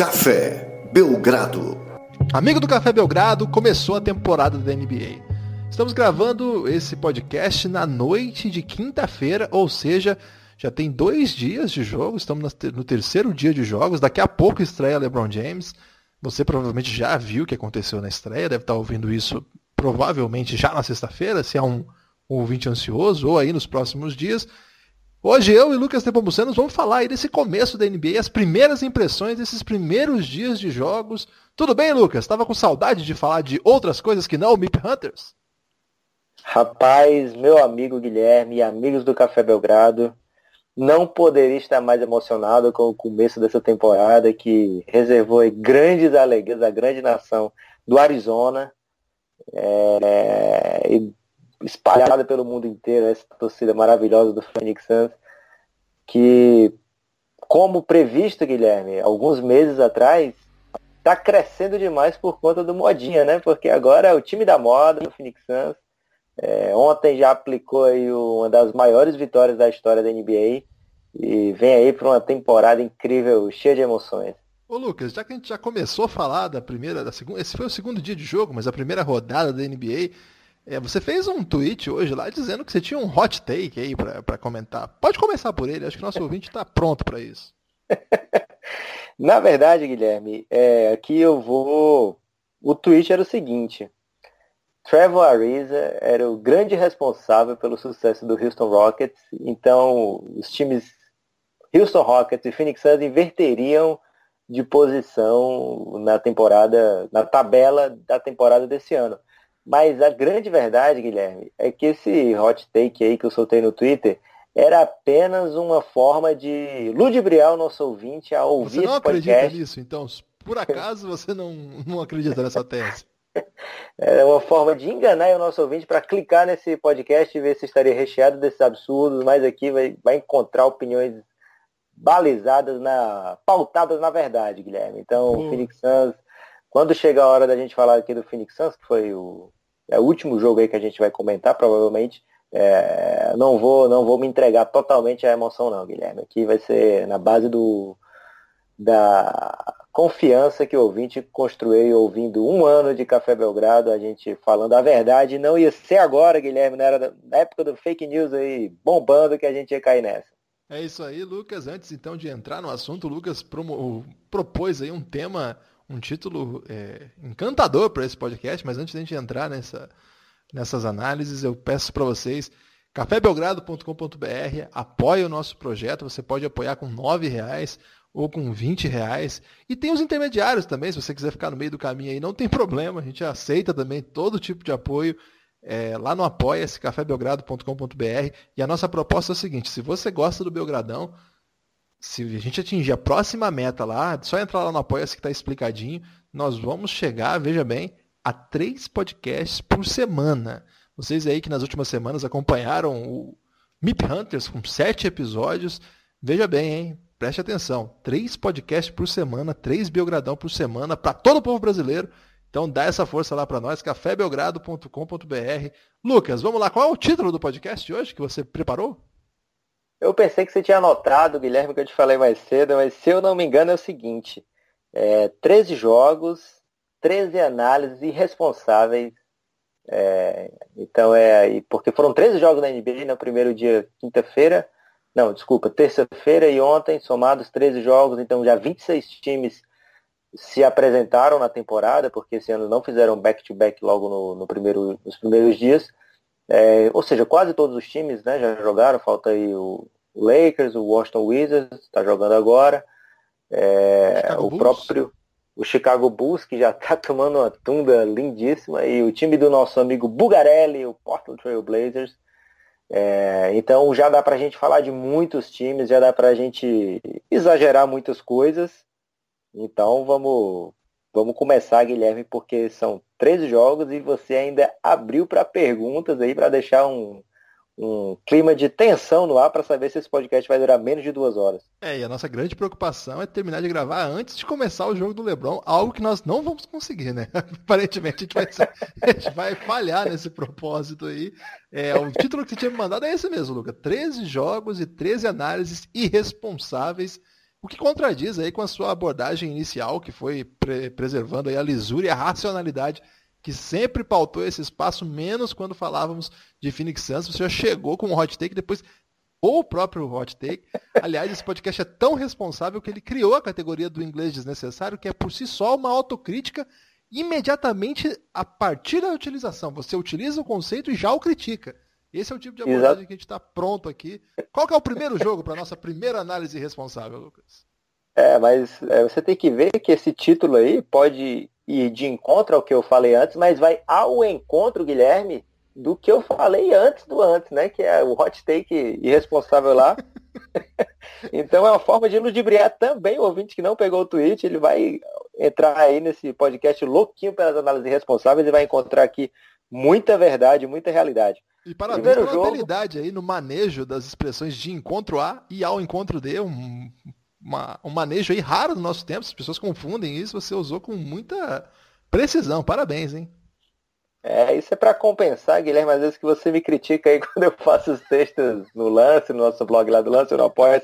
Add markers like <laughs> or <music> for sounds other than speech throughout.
Café Belgrado. Amigo do Café Belgrado, começou a temporada da NBA. Estamos gravando esse podcast na noite de quinta-feira, ou seja, já tem dois dias de jogo, estamos no terceiro dia de jogos. Daqui a pouco estreia LeBron James. Você provavelmente já viu o que aconteceu na estreia, deve estar ouvindo isso provavelmente já na sexta-feira, se é um, um ouvinte ansioso, ou aí nos próximos dias. Hoje eu e Lucas Nepomuceno vamos falar aí desse começo da NBA, as primeiras impressões desses primeiros dias de jogos. Tudo bem, Lucas? Estava com saudade de falar de outras coisas que não o Mip Hunters? Rapaz, meu amigo Guilherme e amigos do Café Belgrado, não poderia estar mais emocionado com o começo dessa temporada que reservou grandes alegrias à grande nação do Arizona. É, espalhada pelo mundo inteiro, essa torcida maravilhosa do Phoenix Suns, que, como previsto, Guilherme, alguns meses atrás, está crescendo demais por conta do modinha, né? Porque agora é o time da moda do Phoenix Suns. É, ontem já aplicou aí uma das maiores vitórias da história da NBA e vem aí para uma temporada incrível, cheia de emoções. Ô Lucas, já que a gente já começou a falar da primeira, da segunda, esse foi o segundo dia de jogo, mas a primeira rodada da NBA, é, você fez um tweet hoje lá dizendo que você tinha um hot take aí para comentar. Pode começar por ele, acho que nosso ouvinte está pronto para isso. <laughs> Na verdade, Guilherme, é, aqui eu vou. O tweet era o seguinte: Trevor Ariza era o grande responsável pelo sucesso do Houston Rockets, então os times Houston Rockets e Phoenix Suns inverteriam de posição na temporada, na tabela da temporada desse ano. Mas a grande verdade, Guilherme, é que esse hot take aí que eu soltei no Twitter era apenas uma forma de ludibriar o nosso ouvinte a ouvir Você não acredita podcast. nisso, então? Por acaso você não, não acredita nessa tese? <laughs> É uma forma de enganar o nosso ouvinte para clicar nesse podcast e ver se estaria recheado desses absurdos, mas aqui vai, vai encontrar opiniões balizadas, na, pautadas na verdade, Guilherme. Então, o Phoenix Suns quando chegar a hora da gente falar aqui do Phoenix Suns, que foi o, é o último jogo aí que a gente vai comentar, provavelmente, é, não vou não vou me entregar totalmente à emoção não, Guilherme. Aqui vai ser na base do da confiança que o ouvinte construiu ouvindo um ano de Café Belgrado, a gente falando a verdade, não ia ser agora, Guilherme, na, era na época do fake news aí bombando que a gente ia cair nessa. É isso aí, Lucas. Antes então de entrar no assunto, o Lucas promo, propôs aí um tema um título é, encantador para esse podcast, mas antes de a gente entrar nessa, nessas análises, eu peço para vocês cafébelgrado.com.br, apoie o nosso projeto, você pode apoiar com R$ reais ou com 20 reais. E tem os intermediários também, se você quiser ficar no meio do caminho aí, não tem problema, a gente aceita também todo tipo de apoio. É, lá no apoia-se, cafébelgrado.com.br. E a nossa proposta é o seguinte: se você gosta do Belgradão, se a gente atingir a próxima meta lá, só entrar lá no Apoia-se que está explicadinho, nós vamos chegar, veja bem, a três podcasts por semana. Vocês aí que nas últimas semanas acompanharam o Mip Hunters com sete episódios, veja bem, hein? Preste atenção, três podcasts por semana, três Belgradão por semana, para todo o povo brasileiro. Então dá essa força lá para nós, cafébelgrado.com.br. Lucas, vamos lá, qual é o título do podcast de hoje que você preparou? Eu pensei que você tinha anotado, Guilherme, que eu te falei mais cedo, mas se eu não me engano é o seguinte. É, 13 jogos, 13 análises irresponsáveis. É, então é. Porque foram 13 jogos na NBA no primeiro dia, quinta-feira. Não, desculpa, terça-feira e ontem, somados 13 jogos, então já 26 times se apresentaram na temporada, porque esse ano não fizeram back-to-back -back logo no, no primeiro, nos primeiros dias. É, ou seja, quase todos os times né, já jogaram, falta aí o Lakers, o Washington Wizards, está jogando agora. É, o, o próprio o Chicago Bulls, que já está <laughs> tomando uma tunda lindíssima, e o time do nosso amigo Bugarelli, o Portland Trail Blazers. É, então já dá para a gente falar de muitos times, já dá para a gente exagerar muitas coisas. Então vamos, vamos começar, Guilherme, porque são 13 jogos e você ainda abriu para perguntas aí para deixar um, um clima de tensão no ar para saber se esse podcast vai durar menos de duas horas. É, e a nossa grande preocupação é terminar de gravar antes de começar o jogo do Lebron, algo que nós não vamos conseguir, né? <laughs> Aparentemente a gente vai, <laughs> a gente vai falhar nesse propósito aí. É, o título que você tinha me mandado é esse mesmo, Luca. 13 jogos e 13 análises irresponsáveis O que contradiz aí com a sua abordagem inicial, que foi pre preservando a lisura e a racionalidade que sempre pautou esse espaço, menos quando falávamos de Phoenix Suns. Você já chegou com um hot take, depois ou o próprio hot take. Aliás, esse podcast é tão responsável que ele criou a categoria do inglês desnecessário, que é por si só uma autocrítica imediatamente a partir da utilização. Você utiliza o conceito e já o critica. Esse é o tipo de abordagem Exato. que a gente está pronto aqui. Qual que é o primeiro jogo para nossa primeira análise responsável, Lucas? É, mas é, você tem que ver que esse título aí pode ir de encontro ao que eu falei antes, mas vai ao encontro, Guilherme, do que eu falei antes do antes, né? Que é o hot take irresponsável lá. <laughs> então é uma forma de ludibriar também o ouvinte que não pegou o tweet. Ele vai entrar aí nesse podcast louquinho pelas análises irresponsáveis e vai encontrar aqui muita verdade, muita realidade. E parabéns Primeiro pela jogo... habilidade aí no manejo das expressões de encontro A e ao encontro D, um, uma, um manejo aí raro no nosso tempo, as pessoas confundem isso, você usou com muita precisão, parabéns, hein? É, isso é para compensar, Guilherme, às vezes que você me critica aí <laughs> quando eu faço os textos no Lance, no nosso blog lá do Lance, no Apoia,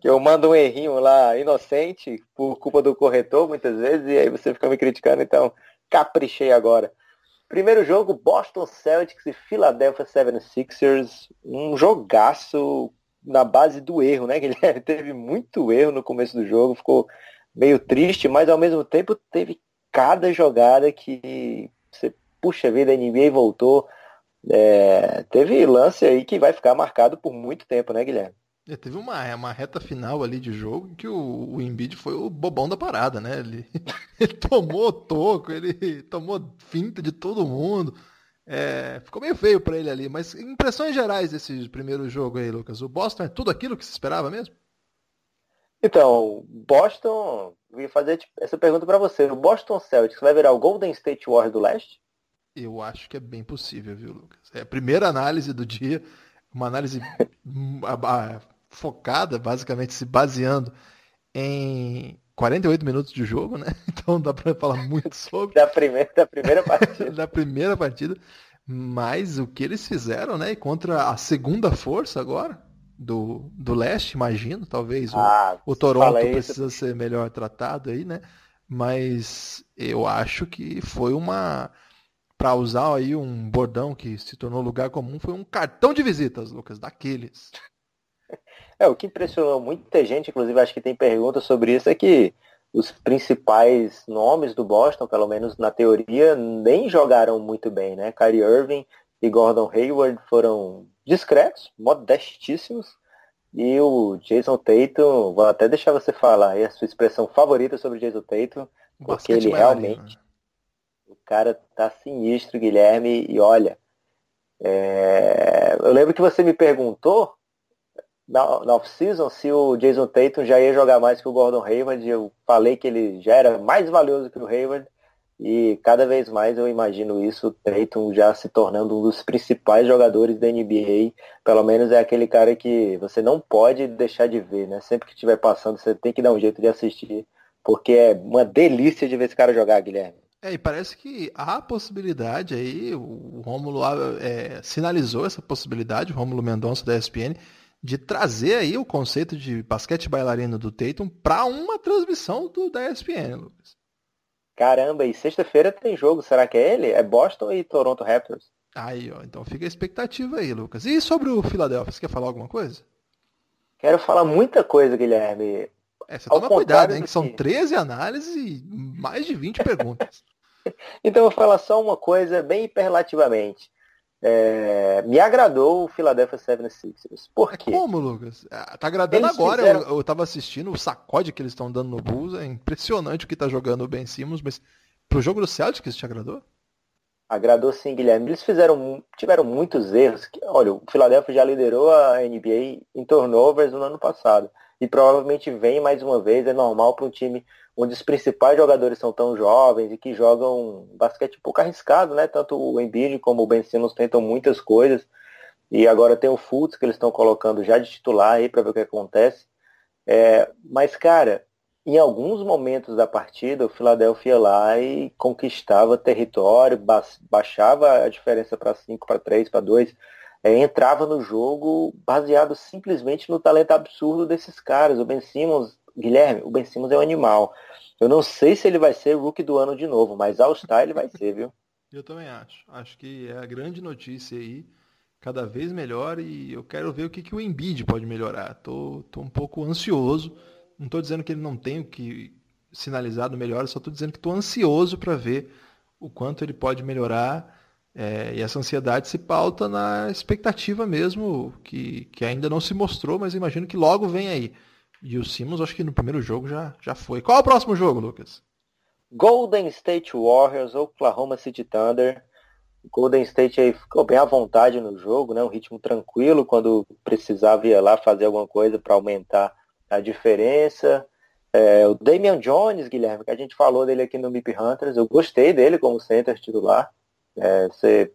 que eu mando um errinho lá inocente por culpa do corretor muitas vezes, e aí você fica me criticando, então caprichei agora. Primeiro jogo, Boston Celtics e Philadelphia 76ers. Um jogaço na base do erro, né, <laughs> Guilherme? Teve muito erro no começo do jogo, ficou meio triste, mas ao mesmo tempo teve cada jogada que você, puxa vida, a NBA voltou. É, teve lance aí que vai ficar marcado por muito tempo, né, Guilherme? É, teve uma, uma reta final ali de jogo que o, o Embiid foi o bobão da parada, né? Ele, <laughs> ele tomou toco, ele tomou finta de todo mundo. É, ficou meio feio para ele ali, mas impressões gerais desse primeiro jogo aí, Lucas. O Boston é tudo aquilo que se esperava mesmo? Então, Boston, eu ia fazer tipo, essa pergunta para você. O Boston Celtics vai virar o Golden State Warriors do leste? Eu acho que é bem possível, viu, Lucas? É a primeira análise do dia, uma análise <laughs> focada, basicamente se baseando em 48 minutos de jogo, né? <laughs> Então dá para falar muito sobre. da, primeira, da primeira <laughs> partida. da primeira partida. Mas o que eles fizeram, né? Contra a segunda força agora do, do leste, imagino, talvez. Ah, o, o Toronto precisa ser melhor tratado aí, né? Mas eu acho que foi uma. Para usar aí um bordão que se tornou lugar comum, foi um cartão de visitas, Lucas, daqueles. É, o que impressionou muita gente, inclusive acho que tem perguntas sobre isso, é que os principais nomes do Boston, pelo menos na teoria, nem jogaram muito bem, né? Kyrie Irving e Gordon Hayward foram discretos, modestíssimos, e o Jason Tatum, vou até deixar você falar aí a sua expressão favorita sobre o Jason Tatum, porque ele realmente, o cara tá sinistro, Guilherme, e olha, é... eu lembro que você me perguntou na, na off-season se o Jason Tatum já ia jogar mais que o Gordon Hayward. Eu falei que ele já era mais valioso que o Hayward. E cada vez mais eu imagino isso, o Tatum já se tornando um dos principais jogadores da NBA. Pelo menos é aquele cara que você não pode deixar de ver, né? Sempre que estiver passando, você tem que dar um jeito de assistir. Porque é uma delícia de ver esse cara jogar, Guilherme. É, e parece que há possibilidade aí, o Rômulo é, sinalizou essa possibilidade, o Rômulo Mendonça da ESPN, de trazer aí o conceito de basquete bailarino do Tatum para uma transmissão do, da ESPN, Lucas. Caramba, e sexta-feira tem jogo, será que é ele? É Boston e Toronto Raptors. Aí, ó, então fica a expectativa aí, Lucas. E sobre o Philadelphia, você quer falar alguma coisa? Quero falar muita coisa, Guilherme. É, você toma cuidado, hein, que são 13 análises e mais de 20 <laughs> perguntas. então eu vou falar só uma coisa bem hiperlativamente. É, me agradou o Philadelphia 76ers. Por quê? Como, Lucas? Ah, tá agradando eles agora. Fizeram... Eu, eu tava assistindo o sacode que eles estão dando no Bulls. É impressionante o que tá jogando o Ben Simmons, mas pro jogo do Celtics te agradou? Agradou sim, Guilherme. Eles fizeram, tiveram muitos erros. Olha, o Philadelphia já liderou a NBA em turnovers no ano passado. E provavelmente vem mais uma vez. É normal para um time onde os principais jogadores são tão jovens e que jogam basquete um pouco arriscado, né? Tanto o Embiid como o Ben Simmons tentam muitas coisas. E agora tem o Fultz que eles estão colocando já de titular aí para ver o que acontece. É, mas, cara, em alguns momentos da partida, o Philadelphia ia lá e conquistava território, baixava a diferença para 5, para 3, para 2. É, entrava no jogo baseado simplesmente no talento absurdo desses caras. O Ben Simmons Guilherme, o Ben Simmons é um animal. Eu não sei se ele vai ser rookie do ano de novo, mas All-Star ele vai ser, viu? <laughs> Eu também acho. Acho que é a grande notícia aí, cada vez melhor, e eu quero ver o que, que o Embiid pode melhorar. Tô, tô um pouco ansioso. Não estou dizendo que ele não tem o que sinalizado melhor, só estou dizendo que estou ansioso para ver o quanto ele pode melhorar. É, e essa ansiedade se pauta na expectativa mesmo, que, que ainda não se mostrou, mas imagino que logo vem aí. E o Simmons, acho que no primeiro jogo já, já foi. Qual é o próximo jogo, Lucas? Golden State Warriors, Oklahoma City Thunder. Golden State aí ficou bem à vontade no jogo, né? Um ritmo tranquilo quando precisava ir lá fazer alguma coisa para aumentar a diferença. É, o Damian Jones, Guilherme, que a gente falou dele aqui no MIP Hunters, eu gostei dele como center titular. É, você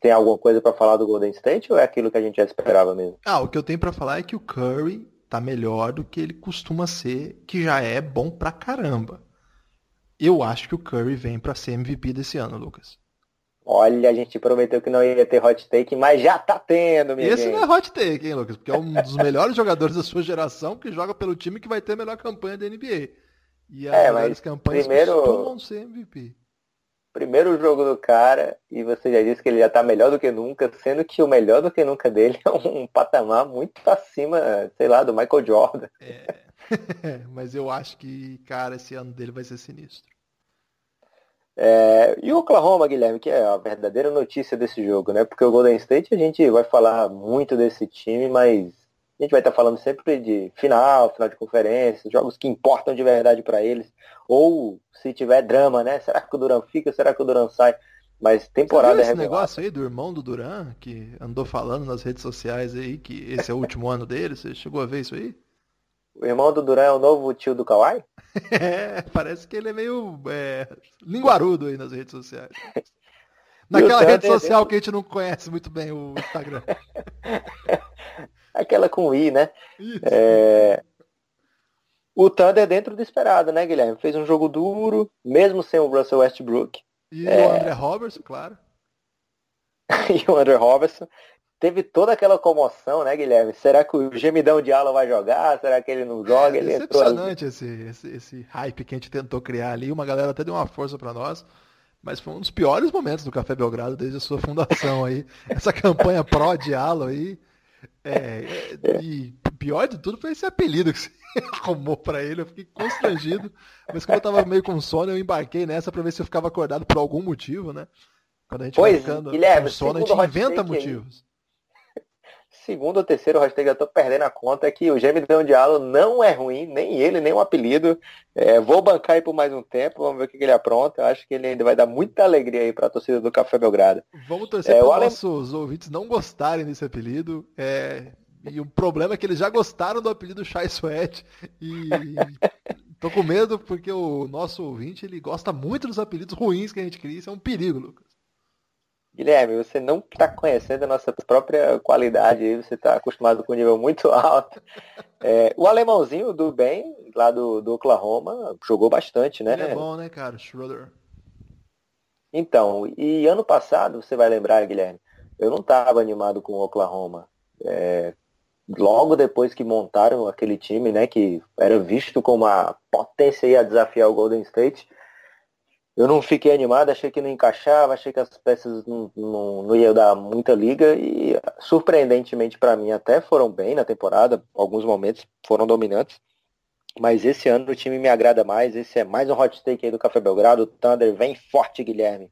tem alguma coisa para falar do Golden State ou é aquilo que a gente já esperava mesmo? Ah, o que eu tenho para falar é que o Curry tá melhor do que ele costuma ser, que já é bom pra caramba. Eu acho que o Curry vem para ser MVP desse ano, Lucas. Olha, a gente prometeu que não ia ter hot take, mas já tá tendo, minha Esse gente. não é hot take, hein, Lucas? Porque é um dos melhores <laughs> jogadores da sua geração que joga pelo time que vai ter a melhor campanha da NBA. E as É, melhores campanhas primeiro- costumam ser MVP. Primeiro jogo do cara, e você já disse que ele já tá melhor do que nunca, sendo que o melhor do que nunca dele <laughs> é um patamar muito acima, sei lá, do Michael Jordan. É. <laughs> Mas eu acho que, cara, esse ano dele vai ser sinistro. É, e o Oklahoma, Guilherme, que é a verdadeira notícia desse jogo, né? Porque o Golden State a gente vai falar muito desse time, mas a gente vai estar falando sempre de final, final de conferência, jogos que importam de verdade para eles. Ou se tiver drama, né? <laughs> Será que o Duran fica? Será que o Duran sai? Mas Você temporada viu é esse negócio aí do irmão do Duran, que andou falando nas redes sociais aí que esse é o último <laughs> ano dele? Você chegou a ver isso aí? O irmão do Duran é o novo tio do Kawhi? <laughs> É, parece que ele é meio é, linguarudo aí nas redes sociais. Naquela rede social que a gente não conhece muito bem o Instagram. Aquela com I, né? É, O Thunder dentro do esperado, né, Guilherme? Fez um jogo duro, mesmo sem o Russell Westbrook E é. <laughs> o André Roberts, claro. e o Andrew Robertson. Teve toda aquela comoção, né, Guilherme? Será que o gemidão de ala vai jogar? Será que ele não joga? É ele entrou decepcionante esse, esse, esse hype que a gente tentou criar ali. Uma galera até deu uma força pra nós. Mas foi um dos piores momentos do Café Belgrado desde a sua fundação aí. Essa campanha pró Diallo aí. É, é, e pior de tudo foi esse apelido que você <laughs> arrumou pra ele. Eu fiquei constrangido. Mas como eu tava meio com sono, eu embarquei nessa pra ver se eu ficava acordado por algum motivo, né? Quando a gente Pois, vai ficando Guilherme, com sono, a gente inventa take aí, motivos. Segundo ou terceiro hashtag, eu tô perdendo a conta, é que o gemidão de ala não é ruim, nem ele, nem o apelido. É, vou bancar aí por mais um tempo, vamos ver o que que ele apronta. Eu acho que ele ainda vai dar muita alegria aí pra torcida do Café Belgrado. Vamos torcer É, para Ale- nossos ouvintes não gostarem desse apelido. É, E o problema é que eles já gostaram do apelido Chai Sweat. E <laughs> tô com medo porque o nosso ouvinte ele gosta muito dos apelidos ruins que a gente cria. Isso é um perigo, Lucas. Guilherme, você não está conhecendo a nossa própria qualidade aí, você está acostumado com um nível muito <laughs> alto. É, o alemãozinho do bem, lá do, do Oklahoma, jogou bastante, né? Ele é bom, né, cara? Schroeder. Então, e ano passado, você vai lembrar, Guilherme, eu não estava animado com o Oklahoma. É, logo depois que montaram aquele time, né, que era visto como uma potência a desafiar o Golden State, eu não fiquei animado, achei que não encaixava, achei que as peças não, não, não iam dar muita liga e surpreendentemente para mim até foram bem na temporada, alguns momentos foram dominantes. Mas esse ano o time me agrada mais, esse é mais um hot take aí do Café Belgrado, o Thunder vem forte, Guilherme.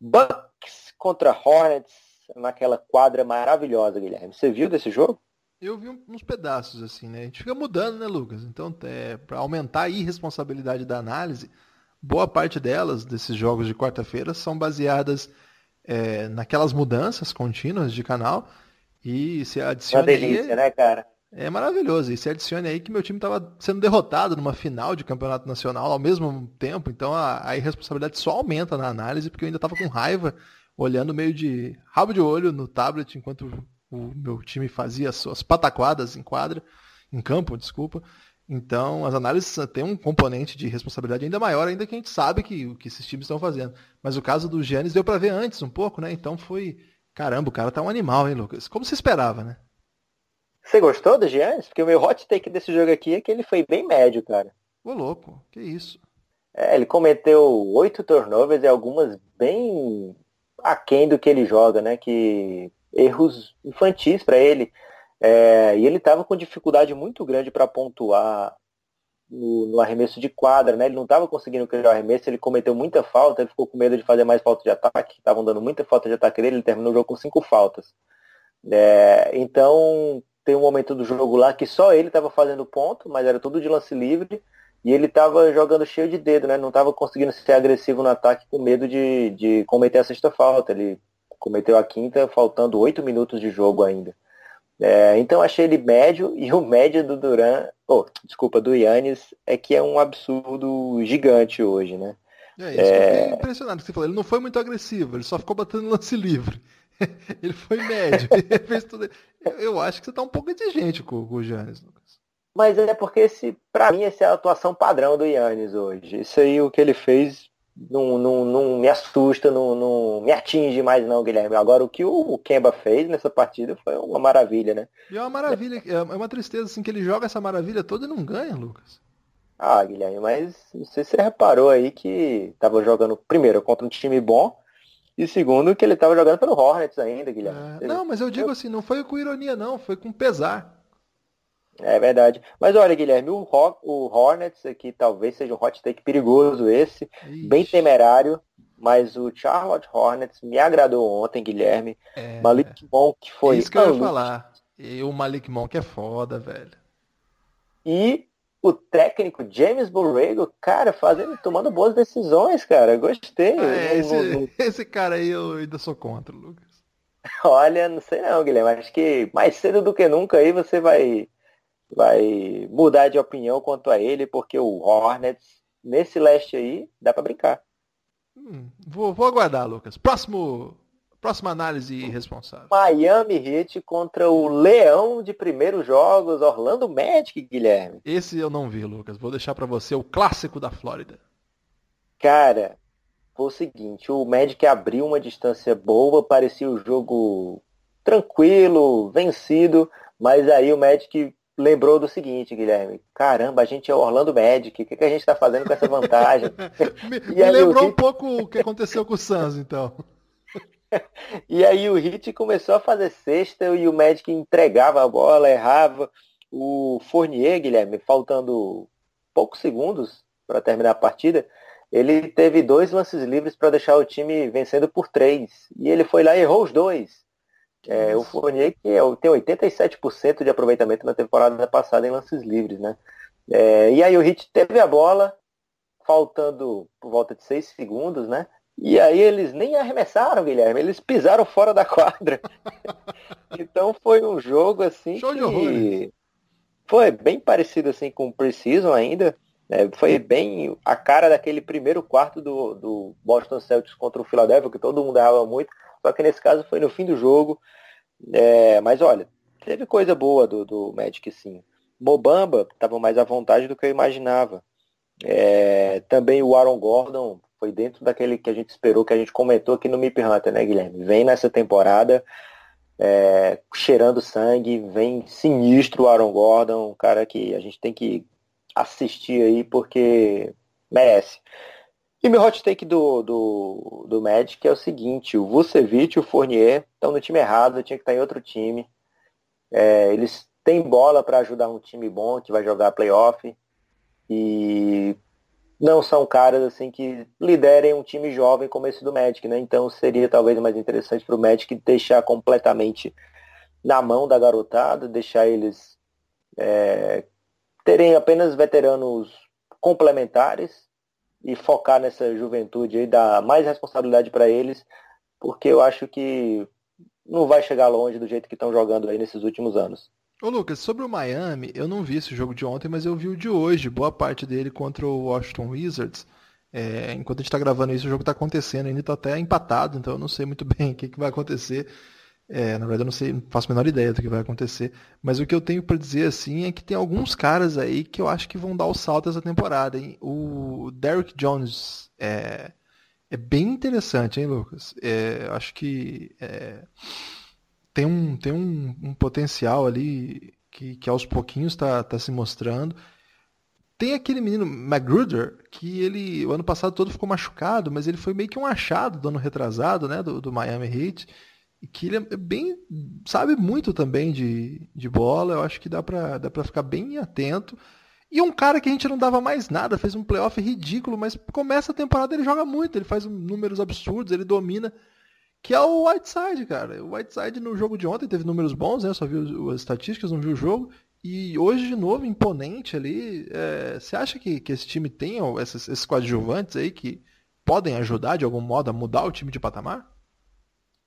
Bucks contra Hornets naquela quadra maravilhosa, Guilherme. Você viu desse jogo? Eu vi uns pedaços assim, né? A gente fica mudando, né, Lucas? Então, é, para aumentar a irresponsabilidade da análise, boa parte delas, desses jogos de quarta-feira, são baseadas é, naquelas mudanças contínuas de canal. E se Uma adicione delícia, aí, né, cara? é maravilhoso. E se adicione aí que meu time estava sendo derrotado numa final de campeonato nacional ao mesmo tempo. Então a, a irresponsabilidade só aumenta na análise, porque eu ainda estava com raiva, olhando meio de rabo de olho no tablet, enquanto o meu time fazia as suas pataquadas em quadra, em campo, desculpa. Então, as análises têm um componente de responsabilidade ainda maior, ainda que a gente sabe que o que esses times estão fazendo. Mas o caso do Giannis deu para ver antes um pouco, né? Então foi, caramba, o cara tá um animal, hein, Lucas? Como se esperava, né? Você gostou do Giannis? Porque o meu hot take desse jogo aqui é que ele foi bem médio, cara. Ô louco, que isso. É, ele cometeu oito turnovers e algumas bem aquém do que ele joga, né? Que erros infantis para ele. É, e ele estava com dificuldade muito grande para pontuar no, no, arremesso de quadra, né? Ele não estava conseguindo criar o arremesso, ele cometeu muita falta, ele ficou com medo de fazer mais falta de ataque, estavam dando muita falta de ataque dele, ele terminou o jogo com cinco faltas. É, então tem um momento do jogo lá que só ele estava fazendo ponto, mas era tudo de lance livre, e ele estava jogando cheio de dedo, né? Não estava conseguindo ser agressivo no ataque com medo de, de cometer a sexta falta. Ele cometeu a quinta faltando oito minutos de jogo ainda. É, então achei ele médio e o médio do Duran, oh, desculpa, do Yannis é que é um absurdo gigante hoje, né? É isso, é... eu impressionado que você falou. Ele não foi muito agressivo, ele só ficou batendo lance livre. <laughs> ele foi médio, <laughs> ele fez tudo. Eu acho que você está um pouco exigente com, com o Yannis, Lucas. Mas é porque esse, para mim, essa é a atuação padrão do Yannis hoje. Isso aí o que ele fez não, não, não me assusta, não, não me atinge mais não, Guilherme. Agora o que o Kemba fez nessa partida foi uma maravilha, né? E é uma maravilha, é uma tristeza assim que ele joga essa maravilha toda e não ganha, Lucas. Ah, Guilherme, mas não sei se você reparou aí que tava jogando primeiro contra um time bom e segundo que ele tava jogando pelo Hornets ainda, Guilherme. É, não, mas eu digo assim, não foi com ironia não, foi com pesar. É verdade. Mas olha, Guilherme, o, Hornets aqui talvez seja um hot take perigoso esse, Ixi. bem temerário, mas o Charlotte Hornets me agradou ontem, Guilherme. É... Malik Monk foi. É isso que eu ia falar. E o Malik Monk é foda, velho. E o técnico James Borrego, cara, fazendo, tomando boas decisões, cara. Gostei. Ah, é, esse, <laughs> esse cara aí eu ainda sou contra, Lucas. Olha, não sei não, Guilherme. Acho que mais cedo do que nunca aí você vai vai mudar de opinião quanto a ele, porque o Hornets, nesse leste aí, dá para brincar. Hum, vou, vou aguardar, Lucas. Próximo, próxima análise responsável. Miami Heat contra o Leão de primeiros jogos, Orlando Magic, Guilherme. Esse eu não vi, Lucas. Vou deixar para você o clássico da Flórida. Cara, foi o seguinte, o Magic abriu uma distância boa, parecia o jogo tranquilo, vencido, mas aí o Magic lembrou do seguinte, Guilherme. Caramba, a gente é Orlando Magic. O que, que a gente está fazendo com essa vantagem? <laughs> me, <laughs> me lembrou um pouco o que aconteceu com o Suns, então. <laughs> e aí o Hit começou a fazer sexta e o Magic entregava a bola, errava. O Fournier, Guilherme, faltando poucos segundos para terminar a partida, ele teve dois lances livres para deixar o time vencendo por três. E ele foi lá e errou os dois. É, o Fournier que tem 87% de aproveitamento na temporada passada em lances livres, né? É, e aí o Hit teve a bola, faltando por volta de 6 segundos, né? E aí eles nem arremessaram, Guilherme, eles pisaram fora da <laughs> quadra. então foi um jogo assim Show que foi bem parecido assim com o Precision ainda. É, foi bem a cara daquele primeiro quarto do, do Boston Celtics contra o Philadelphia, que todo mundo errava muito. Só que nesse caso foi no fim do jogo. É, mas olha, teve coisa boa do, do Magic sim. Mobamba estava mais à vontade do que eu imaginava. É, também o Aaron Gordon foi dentro daquele que a gente esperou, que a gente comentou aqui no Mip Hunter, né, Guilherme? Vem nessa temporada é, cheirando sangue, vem sinistro o Aaron Gordon, um cara que a gente tem que assistir aí porque merece. E meu hot take do, do, do Magic é o seguinte, o Vucevic e o Fournier estão no time errado, tinha que estar em outro time. É, eles têm bola para ajudar um time bom que vai jogar playoff. E não são caras assim que liderem um time jovem como esse do Magic, né? Então seria talvez mais interessante para o Magic deixar completamente na mão da garotada, deixar eles é, terem apenas veteranos complementares e focar nessa juventude e dar mais responsabilidade para eles, porque eu acho que não vai chegar longe do jeito que estão jogando aí nesses últimos anos. Ô Lucas, sobre o Miami, eu não vi esse jogo de ontem, mas eu vi o de hoje, boa parte dele contra o Washington Wizards. É, enquanto a gente está gravando isso, o jogo está acontecendo, ainda está até empatado, então eu não sei muito <laughs> bem o que, que vai acontecer. É, na verdade, eu não sei, não faço a menor ideia do que vai acontecer. Mas o que eu tenho para dizer assim é que tem alguns caras aí que eu acho que vão dar o salto essa temporada. Hein? O Derrick Jones é, é bem interessante, hein, Lucas? É, acho que é, tem um, tem um, um potencial ali que, que aos pouquinhos está tá se mostrando. Tem aquele menino Magruder, que ele o ano passado todo ficou machucado, mas ele foi meio que um achado do ano retrasado, né, do, do Miami Heat, que ele é bem, sabe muito também de, de bola, eu acho que dá pra, dá pra ficar bem atento. E um cara que a gente não dava mais nada, fez um playoff ridículo, mas começa a temporada ele joga muito, ele faz números absurdos, ele domina, que é o Whiteside, cara. O Whiteside no jogo de ontem teve números bons, né? Eu só vi as estatísticas, não vi o jogo. E hoje, de novo, imponente ali. É, você acha que, que esse time tem esses, esses coadjuvantes aí que podem ajudar de algum modo a mudar o time de patamar?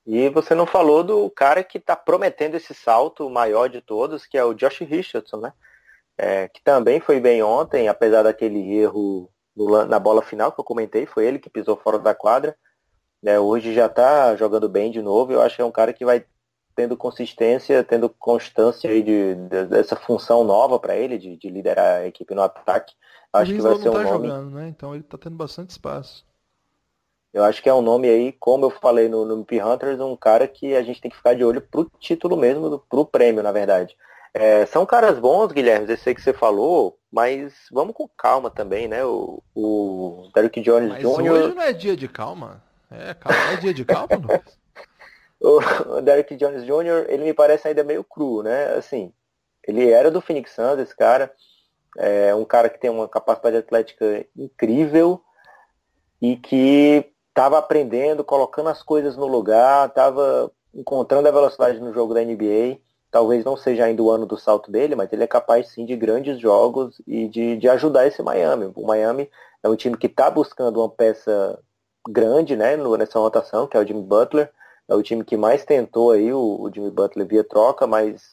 E você não falou do cara que está prometendo esse salto maior de todos, que é o Josh Richardson, né? É, que também foi bem ontem, apesar daquele erro no, na bola final que eu comentei, foi ele que pisou fora da quadra. Né? Hoje já está jogando bem de novo. Eu acho que é um cara que vai tendo consistência, tendo constância aí de, de dessa função nova para ele, de, de, liderar a equipe no ataque. Acho que vai ser um tá nome. Jogando, né? Então ele está tendo bastante espaço. Eu acho que é um nome aí, como eu falei no, no MP Hunters, um cara que a gente tem que ficar de olho pro título mesmo, pro prêmio, na verdade. É, são caras bons, Guilherme, eu sei que você falou, mas vamos com calma também, né? O, o Derrick Jones mas Jr. Hoje não é dia de calma. É, calma, é dia de calma, Lucas <laughs> o Derrick Jones Jr., ele me parece ainda meio cru, né? Assim, ele era do Phoenix Suns, esse cara. É um cara que tem uma capacidade atlética incrível e que estava aprendendo, colocando as coisas no lugar, estava encontrando a velocidade no jogo da NBA. Talvez não seja ainda o ano do salto dele, mas ele é capaz sim de grandes jogos e de, de ajudar esse Miami. O Miami é um time que está buscando uma peça grande né, nessa rotação, que é o Jimmy Butler é o time que mais tentou aí o, o Jimmy Butler via troca, mas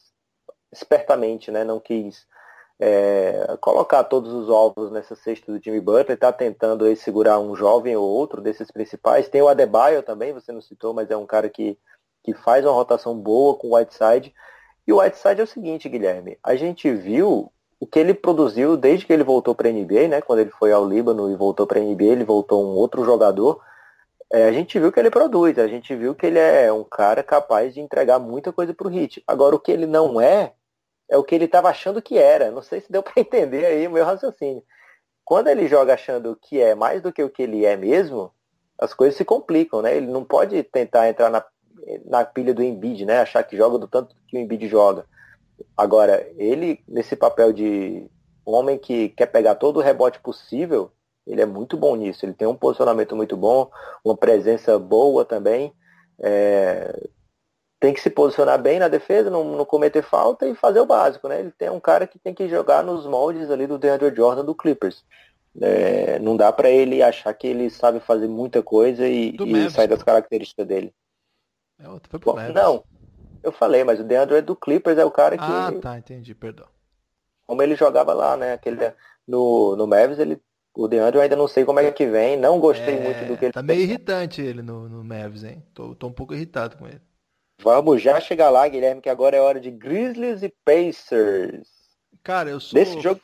espertamente, né, não quis é, colocar todos os ovos nessa cesta do Jimmy Butler, está tentando aí segurar um jovem ou outro desses principais. Tem o Adebayo também, você não citou, mas é um cara que, que faz uma rotação boa com o Whiteside. E o Whiteside é o seguinte, Guilherme, a gente viu o que ele produziu desde que ele voltou para a NBA, né? Quando ele foi ao Líbano e voltou para a NBA, ele voltou um outro jogador é, a gente viu que ele produz, a gente viu que ele é um cara capaz de entregar muita coisa para o Hit. Agora, o que ele não é, é o que ele estava achando que era. Não sei se deu <laughs> para entender aí o meu raciocínio. Quando ele joga achando que é mais do que o que ele é mesmo, as coisas se complicam, né? Ele não pode tentar entrar na, na pilha do Embiid, né? Achar que joga do tanto que o Embiid joga. Agora, ele, nesse papel de um homem que quer pegar todo o rebote possível, ele é muito bom nisso. Ele tem um posicionamento muito bom, uma presença boa também. É... Tem que se posicionar bem na defesa, não, não, cometer falta e fazer o básico, né? Ele tem um cara que tem que jogar nos moldes ali do DeAndre Jordan do Clippers. É... não dá para ele achar que ele sabe fazer muita coisa e, e sair das características dele. É outro, foi pro Bom, não, eu falei, mas o DeAndre é do Clippers, é o cara que. Ah, tá, entendi, perdão. Como ele jogava lá, né? Aquele, no, no Mavis ele o DeAndre eu ainda não sei como é que vem, não gostei é, muito do que ele Tá meio irritante ele no, no Mavs, hein? Tô, tô um pouco irritado com ele. Vamos já chegar lá, Guilherme, que agora é hora de Grizzlies e Pacers. Cara, eu sou. Desse jogo.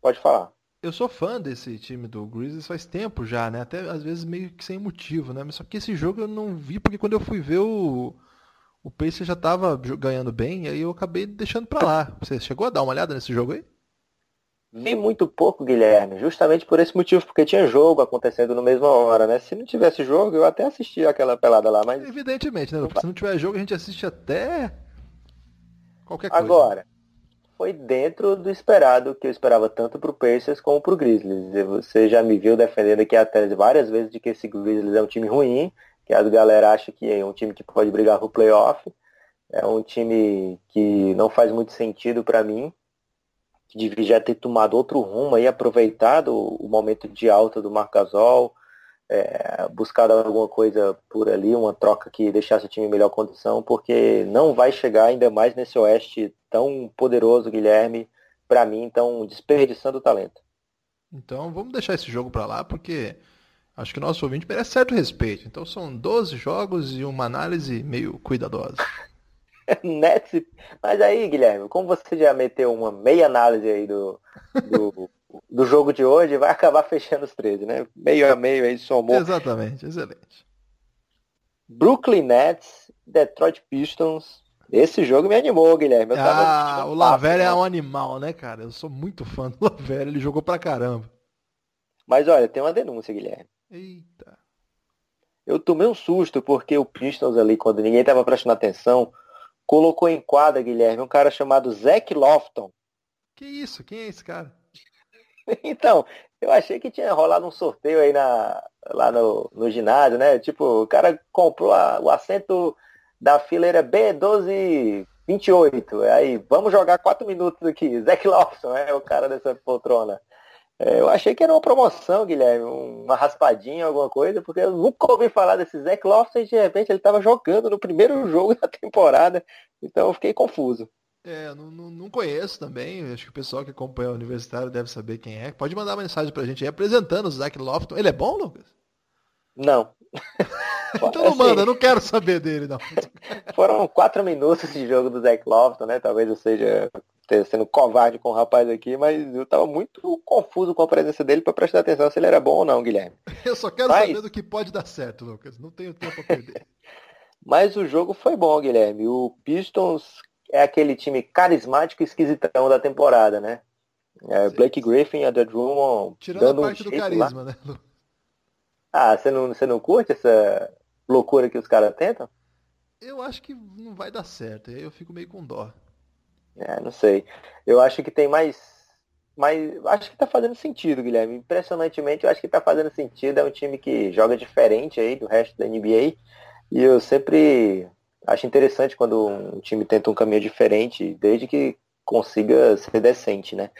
Pode falar. Eu sou fã desse time do Grizzlies faz tempo já, né? Até às vezes meio que sem motivo, né? Mas só que esse jogo eu não vi porque quando eu fui ver o. O Pacers já tava ganhando bem, e aí eu acabei deixando pra lá. Você chegou a dar uma olhada nesse jogo aí? Vi muito pouco, Guilherme, justamente por esse motivo, porque tinha jogo acontecendo no mesma hora, né? Se não tivesse jogo, eu até assistia aquela pelada lá, mas. Evidentemente, né? Porque se não tiver jogo, a gente assiste até qualquer coisa. Agora, foi dentro do esperado, que eu esperava tanto pro Pacers como pro Grizzlies. Você já me viu defendendo aqui até várias vezes de que esse Grizzlies é um time ruim, que a galera acha que é um time que pode brigar pro playoff. É um time que não faz muito sentido para mim que devia já ter tomado outro rumo e aproveitado o momento de alta do Marcasol, é, buscado alguma coisa por ali, uma troca que deixasse o time em melhor condição, porque não vai chegar ainda mais nesse oeste tão poderoso, Guilherme, para mim, tão desperdiçando o talento. Então vamos deixar esse jogo para lá, porque acho que o nosso ouvinte merece certo respeito. Então são 12 jogos e uma análise meio cuidadosa. <laughs> <laughs> Nets. Mas aí, Guilherme, como você já meteu uma meia análise aí do, do, <laughs> do jogo de hoje, vai acabar fechando os 13, né? Meio a meio aí somou. Exatamente, excelente. Brooklyn Nets, Detroit Pistons. Esse jogo me animou, Guilherme. Ah, o Lavera é um animal, né, cara? Eu sou muito fã do Lavera, ele jogou pra caramba. Mas olha, tem uma denúncia, Guilherme. Eita. Eu tomei um susto porque o Pistons ali, quando ninguém estava prestando atenção, colocou em quadra, Guilherme, um cara chamado Zach Lofton. Que isso? Quem é esse cara? <laughs> então, eu achei que tinha rolado um sorteio aí na, lá no, no ginásio, né? Tipo, o cara comprou a, o assento da fileira B1228. Aí, vamos jogar quatro minutos aqui. Zach Lawson é o cara dessa poltrona. É, eu achei que era uma promoção, Guilherme, uma raspadinha, alguma coisa, porque eu nunca ouvi falar desse Zach Lofton e de repente ele estava jogando no primeiro <laughs> jogo da temporada, então eu fiquei confuso. É, não, não, não, conheço também, acho que o pessoal que acompanha o Universitário deve saber quem é. Pode mandar uma mensagem pra gente aí apresentando o Zach Lofton. Ele é bom, Lucas? Não. <laughs> então não assim, manda, não quero saber dele, não. <laughs> Foram quatro minutos de jogo do Zach Lofton, né? Talvez eu seja sendo covarde com o rapaz aqui, mas eu tava muito confuso com a presença dele para prestar atenção se ele era bom ou não, Guilherme. <laughs> Eu só quero mas... saber do que pode dar certo, Lucas. Não tenho tempo a perder. <laughs> mas o jogo foi bom, Guilherme. O Pistons é aquele time carismático e esquisitão da temporada, né? É, Blake Griffin e Andrew Drummond Tirando dando a parte um do carisma, lá. né? Ah, você não, você não curte essa loucura que os caras tentam? Eu acho que não vai dar certo. Aí eu fico meio com dó. É, não sei. Eu acho que tem mais. Mas acho que tá fazendo sentido, Guilherme. Impressionantemente, eu acho que tá fazendo sentido. É um time que joga diferente aí do resto da NBA. E eu sempre acho interessante quando um time tenta um caminho diferente, desde que consiga ser decente, né?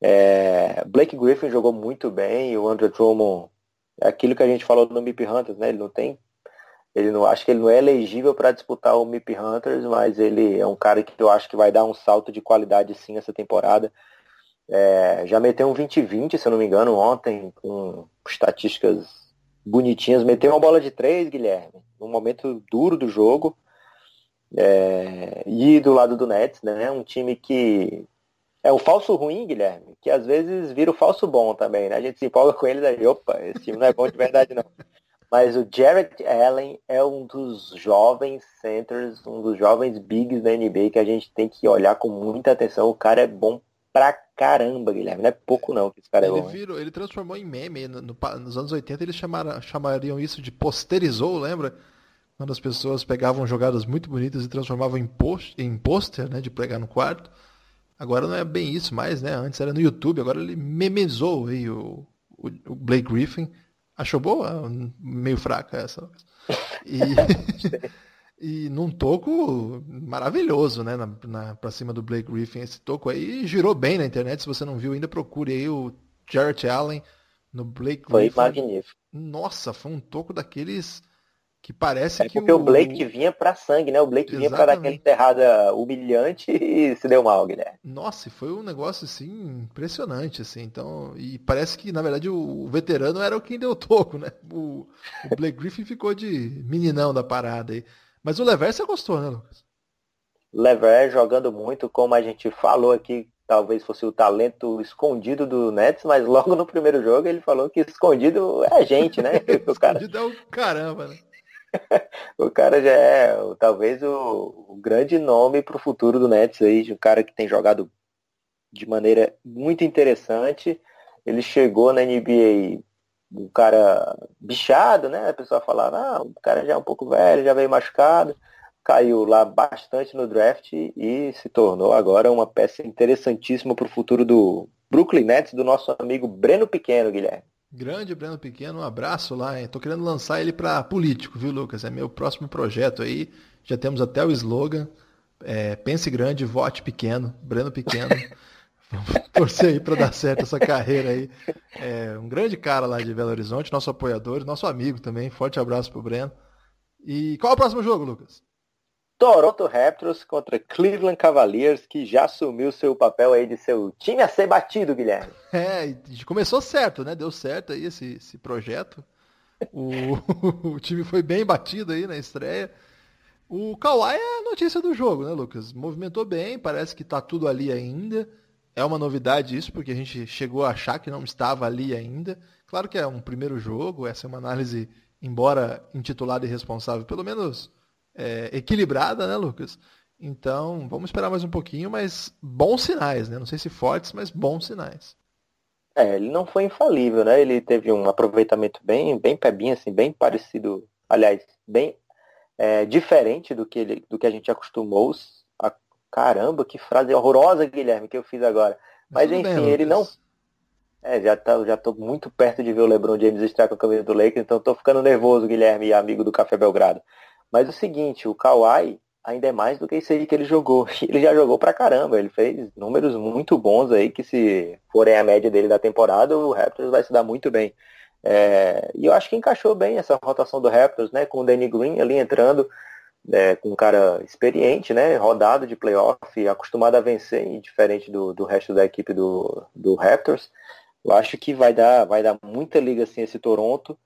É, Blake Griffin jogou muito bem, o Andrew Drummond é aquilo que a gente falou no MIP Hunters, né? Ele não tem. Ele não, acho que ele não é elegível para disputar o MIP Hunters, mas ele é um cara que eu acho que vai dar um salto de qualidade sim essa temporada. É, já meteu um 20-20, se eu não me engano, ontem, com estatísticas bonitinhas. Meteu uma bola de três, Guilherme, num momento duro do jogo. É, e do lado do Nets, né? Um time que é o falso ruim, Guilherme, que às vezes vira o falso bom também, né? A gente se empolga com ele e opa, esse time não é bom de verdade não. Mas o Jarrett Allen é um dos jovens centers, um dos jovens bigs da NBA que a gente tem que olhar com muita atenção. O cara é bom pra caramba, Guilherme. Não é pouco não que esse cara ele é bom. Virou, ele transformou em meme. No, no, nos anos 80 eles chamaram, chamariam isso de posterizou, lembra? Quando as pessoas pegavam jogadas muito bonitas e transformavam em, post, em pôster, né? De pregar no quarto. Agora não é bem isso mais, né? Antes era no YouTube, agora ele memezou aí o, o, o Blake Griffin. Achou boa? Meio fraca essa. E, <laughs> e num toco maravilhoso, né? Na, na, pra cima do Blake Griffin. Esse toco aí girou bem na internet. Se você não viu ainda, procure aí o Jarrett Allen no Blake Griffin. Foi magnífico. Nossa, foi um toco daqueles que parece é que porque o... o Blake vinha para sangue, né? O Blake Exatamente. vinha para dar aquela enterrada humilhante <laughs> e se deu mal, Guilherme. Nossa, foi um negócio assim impressionante, assim. Então, e parece que na verdade o, veterano era o quem deu o toco, né? O, o Blake Griffin ficou de meninão da parada aí. Mas o Lever você gostou, né, Lucas? Lever jogando muito, como a gente falou aqui, talvez fosse o talento escondido do Nets, mas logo no primeiro jogo ele falou que escondido é a gente, né? <laughs> o cara... escondido é o caramba, né? <laughs> o cara já é talvez o, o grande nome para o futuro do Nets aí, de um cara que tem jogado de maneira muito interessante. Ele chegou na NBA um cara bichado, né? A pessoa falava, ah, o cara já é um pouco velho, já veio machucado. Caiu lá bastante no draft e se tornou agora uma peça interessantíssima para o futuro do Brooklyn Nets, do nosso amigo Breno Pequeno, Guilherme. Grande Breno Pequeno, um abraço lá. Estou querendo lançar ele para político, viu, Lucas? É meu próximo projeto aí. Já temos até o slogan. É, pense grande, vote pequeno. Breno Pequeno. <laughs> Vamos torcer aí para dar certo essa carreira aí. É um grande cara lá de Belo Horizonte, nosso apoiador, nosso amigo também. Forte abraço pro Breno. E qual é o próximo jogo, Lucas? Toronto Raptors contra Cleveland Cavaliers, que já assumiu seu papel aí de seu time a ser batido, Guilherme. <laughs> É, começou certo, né? Deu certo aí esse, esse projeto. O, <laughs> o time foi bem batido aí na estreia. O Kawhi é a notícia do jogo, né, Lucas? Movimentou bem, parece que tá tudo ali ainda. É uma novidade isso, porque a gente chegou a achar que não estava ali ainda. Claro que é um primeiro jogo, essa é uma análise embora intitulada e responsável, pelo menos é, equilibrada, né, Lucas? Então, vamos esperar mais um pouquinho, mas bons sinais, né? Não sei se fortes, mas bons sinais. É, ele não foi infalível, né? Ele teve um aproveitamento bem, bem pebinho, assim, bem parecido, aliás, bem é, diferente do que, ele, do que a gente acostumou. A, caramba, que frase horrorosa, Guilherme, que eu fiz agora. Mas, enfim, bem, ele não. É, já, tá, já tô muito perto de ver o LeBron James estar com a camisa do Lakers, então tô ficando nervoso, Guilherme, amigo do Café Belgrado. Mas o seguinte, o Kawhi ainda é mais do que isso aí que ele jogou. <laughs> Ele já jogou pra caramba, ele fez números muito bons aí, que se forem a média dele da temporada, o Raptors vai se dar muito bem. É, e eu acho que encaixou bem essa rotação do Raptors, né? Com o Danny Green ali entrando, é, com um cara experiente, né? Rodado de playoff, acostumado a vencer, diferente do, do resto da equipe do, do Raptors. Eu acho que vai dar, vai dar muita liga assim esse Toronto.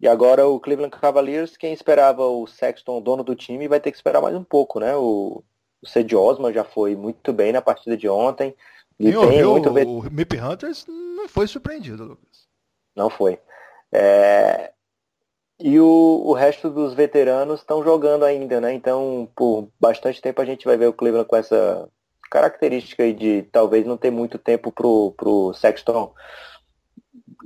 E agora o Cleveland Cavaliers, quem esperava o Sexton, dono do time, vai ter que esperar mais um pouco, né? O, o Cedi Osman já foi muito bem na partida de ontem. E tem muito... o Mip Hunters não foi surpreendido, Lucas. Não foi. É... E o, o resto dos veteranos estão jogando ainda, né? Então, por bastante tempo a gente vai ver o Cleveland com essa característica aí de talvez não ter muito tempo pro, pro Sexton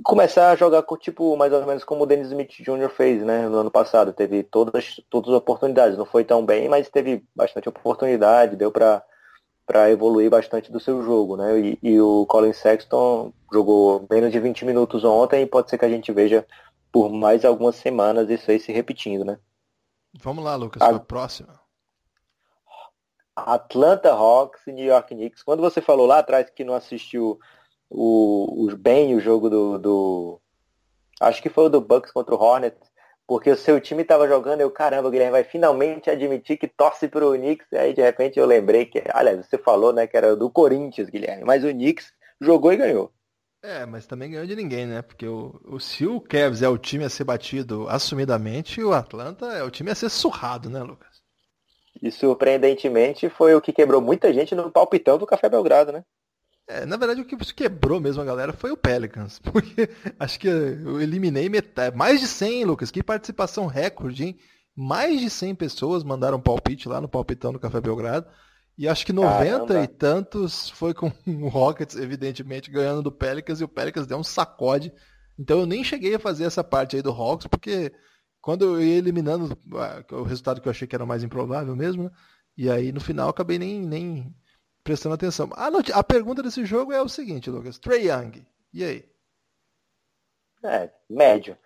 começar a jogar com tipo mais ou menos como o Dennis Smith Jr. fez, né, no ano passado. Teve todas todas as oportunidades, não foi tão bem, mas teve bastante oportunidade, deu para para evoluir bastante do seu jogo, né? E, e, o Colin Sexton jogou menos de 20 minutos ontem e pode ser que a gente veja por mais algumas semanas isso aí se repetindo, né? Vamos lá, Lucas, a, próxima. Atlanta Hawks e New York Knicks. Quando você falou lá atrás que não assistiu o, o bem o jogo do, do, Acho que foi o do Bucks contra o Hornets, porque o seu time estava jogando, eu, caramba, o Guilherme vai finalmente admitir que torce pro Knicks, e aí de repente eu lembrei que, aliás, você falou, né, que era do Corinthians, Guilherme, mas o Knicks jogou e ganhou. É, mas também ganhou de ninguém, né? Porque o, o, se o Cavs é o time a ser batido assumidamente, o Atlanta é o time a ser surrado, né, Lucas? E surpreendentemente foi o que quebrou muita gente no palpitão do Café Belgrado, né? É, na verdade, o que quebrou mesmo a galera foi o Pelicans. <laughs> Porque acho que eu eliminei metade. Mais de 100, Lucas. Que participação recorde, hein? Mais de 100 pessoas mandaram palpite lá no palpitão do Café Belgrado. E acho que 90 Caramba. e tantos foi com <laughs> o Rockets, evidentemente, ganhando do Pelicans. E o Pelicans deu um sacode. Então eu nem cheguei a fazer essa parte aí do Hawks, porque quando eu ia eliminando ah, o resultado que eu achei que era mais improvável mesmo, né? E aí no final acabei nem, nem prestando atenção. A, a pergunta desse jogo é o seguinte, Lucas. Trey Young, e aí? É, médio.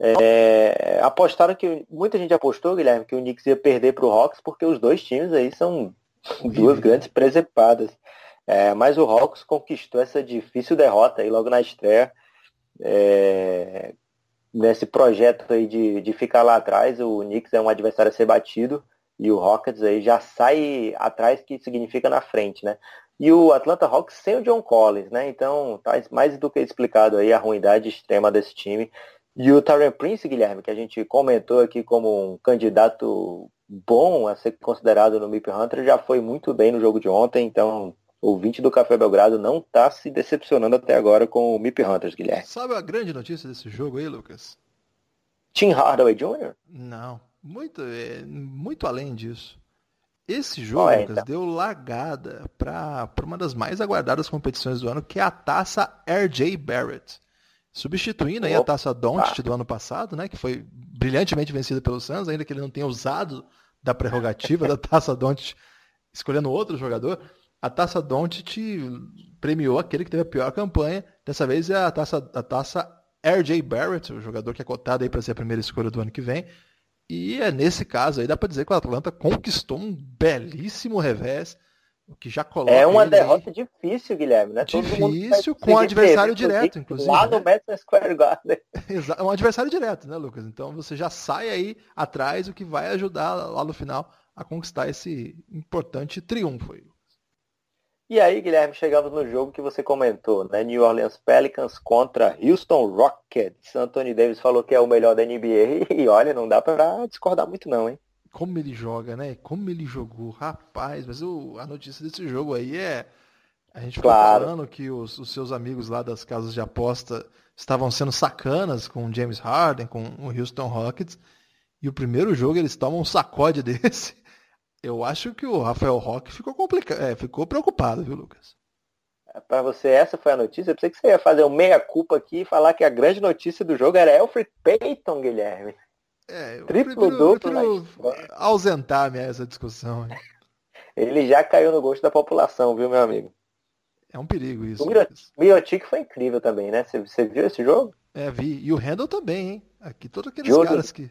É, apostaram que. Muita gente apostou, Guilherme, que o Knicks ia perder para o Hawks, porque os dois times aí são duas grandes presepadas. É, mas o Hawks conquistou essa difícil derrota aí logo na estreia. É, nesse projeto aí de, de ficar lá atrás, o Knicks é um adversário a ser batido e o Rockets aí já sai atrás, que significa na frente, né? E o Atlanta Hawks sem o John Collins, né? Então tá mais do que explicado aí a ruindade extrema desse time. E o Tyron Prince, Guilherme, que a gente comentou aqui como um candidato bom a ser considerado no MIP Hunter, já foi muito bem no jogo de ontem, então o 20 do Café Belgrado não está se decepcionando até agora com o MIP Hunters, Guilherme. Sabe a grande notícia desse jogo aí, Lucas? Tim Hardaway Jr.? Não. Muito, é, muito além disso. Esse jogo, Lucas, então. deu lagada para uma das mais aguardadas competições do ano, que é a taça RJ Barrett. Substituindo aí a taça Doncic do ano passado, né, que foi brilhantemente vencida pelo Suns, ainda que ele não tenha usado da prerrogativa da <laughs> taça Doncic, escolhendo outro jogador. A taça Doncic premiou aquele que teve a pior campanha. Dessa vez é a taça, a taça RJ Barrett, o jogador que é cotado aí para ser a primeira escolha do ano que vem. E é nesse caso aí dá para dizer que o Atlanta conquistou um belíssimo revés, o que já coloca É uma derrota aí... difícil, Guilherme, né? Difícil com um adversário direto, inclusive. Lá no né? Madison Square Garden. <laughs> É um adversário direto, né, Lucas? Então você já sai aí atrás, o que vai ajudar lá no final a conquistar esse importante triunfo aí. E aí, Guilherme, chegamos no jogo que você comentou, né? New Orleans Pelicans contra Houston Rockets. Anthony Davis falou que é o melhor da NBA <laughs> e olha, não dá para discordar muito não, hein? Como ele joga, né? Como ele jogou, rapaz. Mas o, a notícia desse jogo aí é A gente Claro. falando que os, os seus amigos lá das casas de aposta estavam sendo sacanas com o James Harden, com o Houston Rockets. E o primeiro jogo eles tomam um sacode <laughs> desse. Eu acho que o Rafael Roque ficou complicado, é, ficou preocupado, viu, Lucas? Pra você, essa foi a notícia? Eu pensei que você ia fazer um meia-culpa aqui e falar que a grande notícia do jogo era Alfred Payton, Guilherme. É, eu Triplo prefiro, duplo prefiro na ausentar-me a essa discussão. <laughs> Ele já caiu no gosto da população, viu, meu amigo? É um perigo isso. O Miro- Lucas. Miotic foi incrível também, né? Você, você viu esse jogo? É, vi. E o Handel também, hein? Aqui todos aqueles caras que.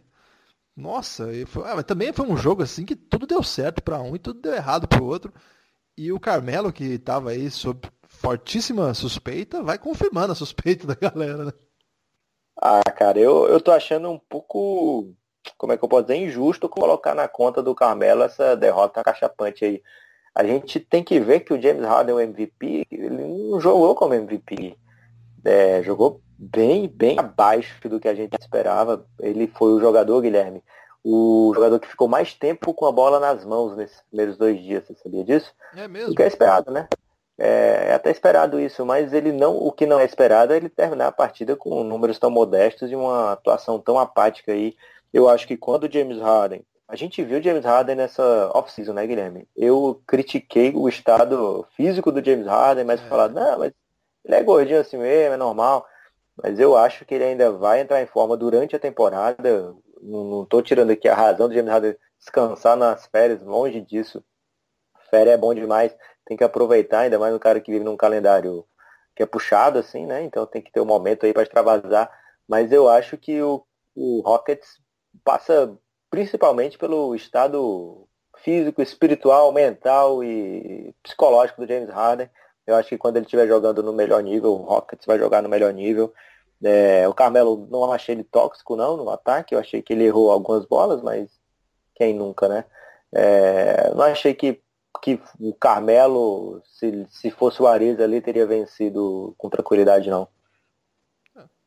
Nossa, foi... ah, mas também foi um jogo assim que tudo deu certo pra um e tudo deu errado pro outro. E o Carmelo, que tava aí sob fortíssima suspeita, vai confirmando a suspeita <laughs> da galera, né? Ah, cara, eu, eu tô achando um pouco, como é que eu posso dizer, injusto colocar na conta do Carmelo essa derrota cachapante aí. A gente tem que ver que o James Harden, o MVP, ele não jogou como MVP. É, jogou bem, bem abaixo do que a gente esperava. Ele foi o jogador, Guilherme, o jogador que ficou mais tempo com a bola nas mãos nesses primeiros dois dias. Você sabia disso? É O mesmo. que é esperado, né? É, é até esperado isso, mas ele não, o que não é esperado é ele terminar a partida com números tão modestos e uma atuação tão apática aí. Eu acho que quando o James Harden, a gente viu o James Harden nessa off-season, né, Guilherme? Eu critiquei o estado físico do James Harden, mas É. falar, não, mas ele é gordinho assim mesmo, é normal. Mas eu acho que ele ainda vai entrar em forma durante a temporada. Não, tô tirando aqui a razão do James Harden descansar nas férias, longe disso. Férias é bom demais, tem que aproveitar, ainda mais um cara que vive num calendário que é puxado, assim, né? Então tem que ter um momento aí para extravasar. Mas eu acho que o, o Rockets passa principalmente pelo estado físico, espiritual, mental e psicológico do James Harden. Eu acho que quando ele estiver jogando no melhor nível, o Rockets vai jogar no melhor nível. É, o Carmelo não achei ele tóxico não no ataque, eu achei que ele errou algumas bolas, mas quem nunca, né? É, não achei que, que o Carmelo, se, se fosse o Ariz ali, teria vencido com tranquilidade, não.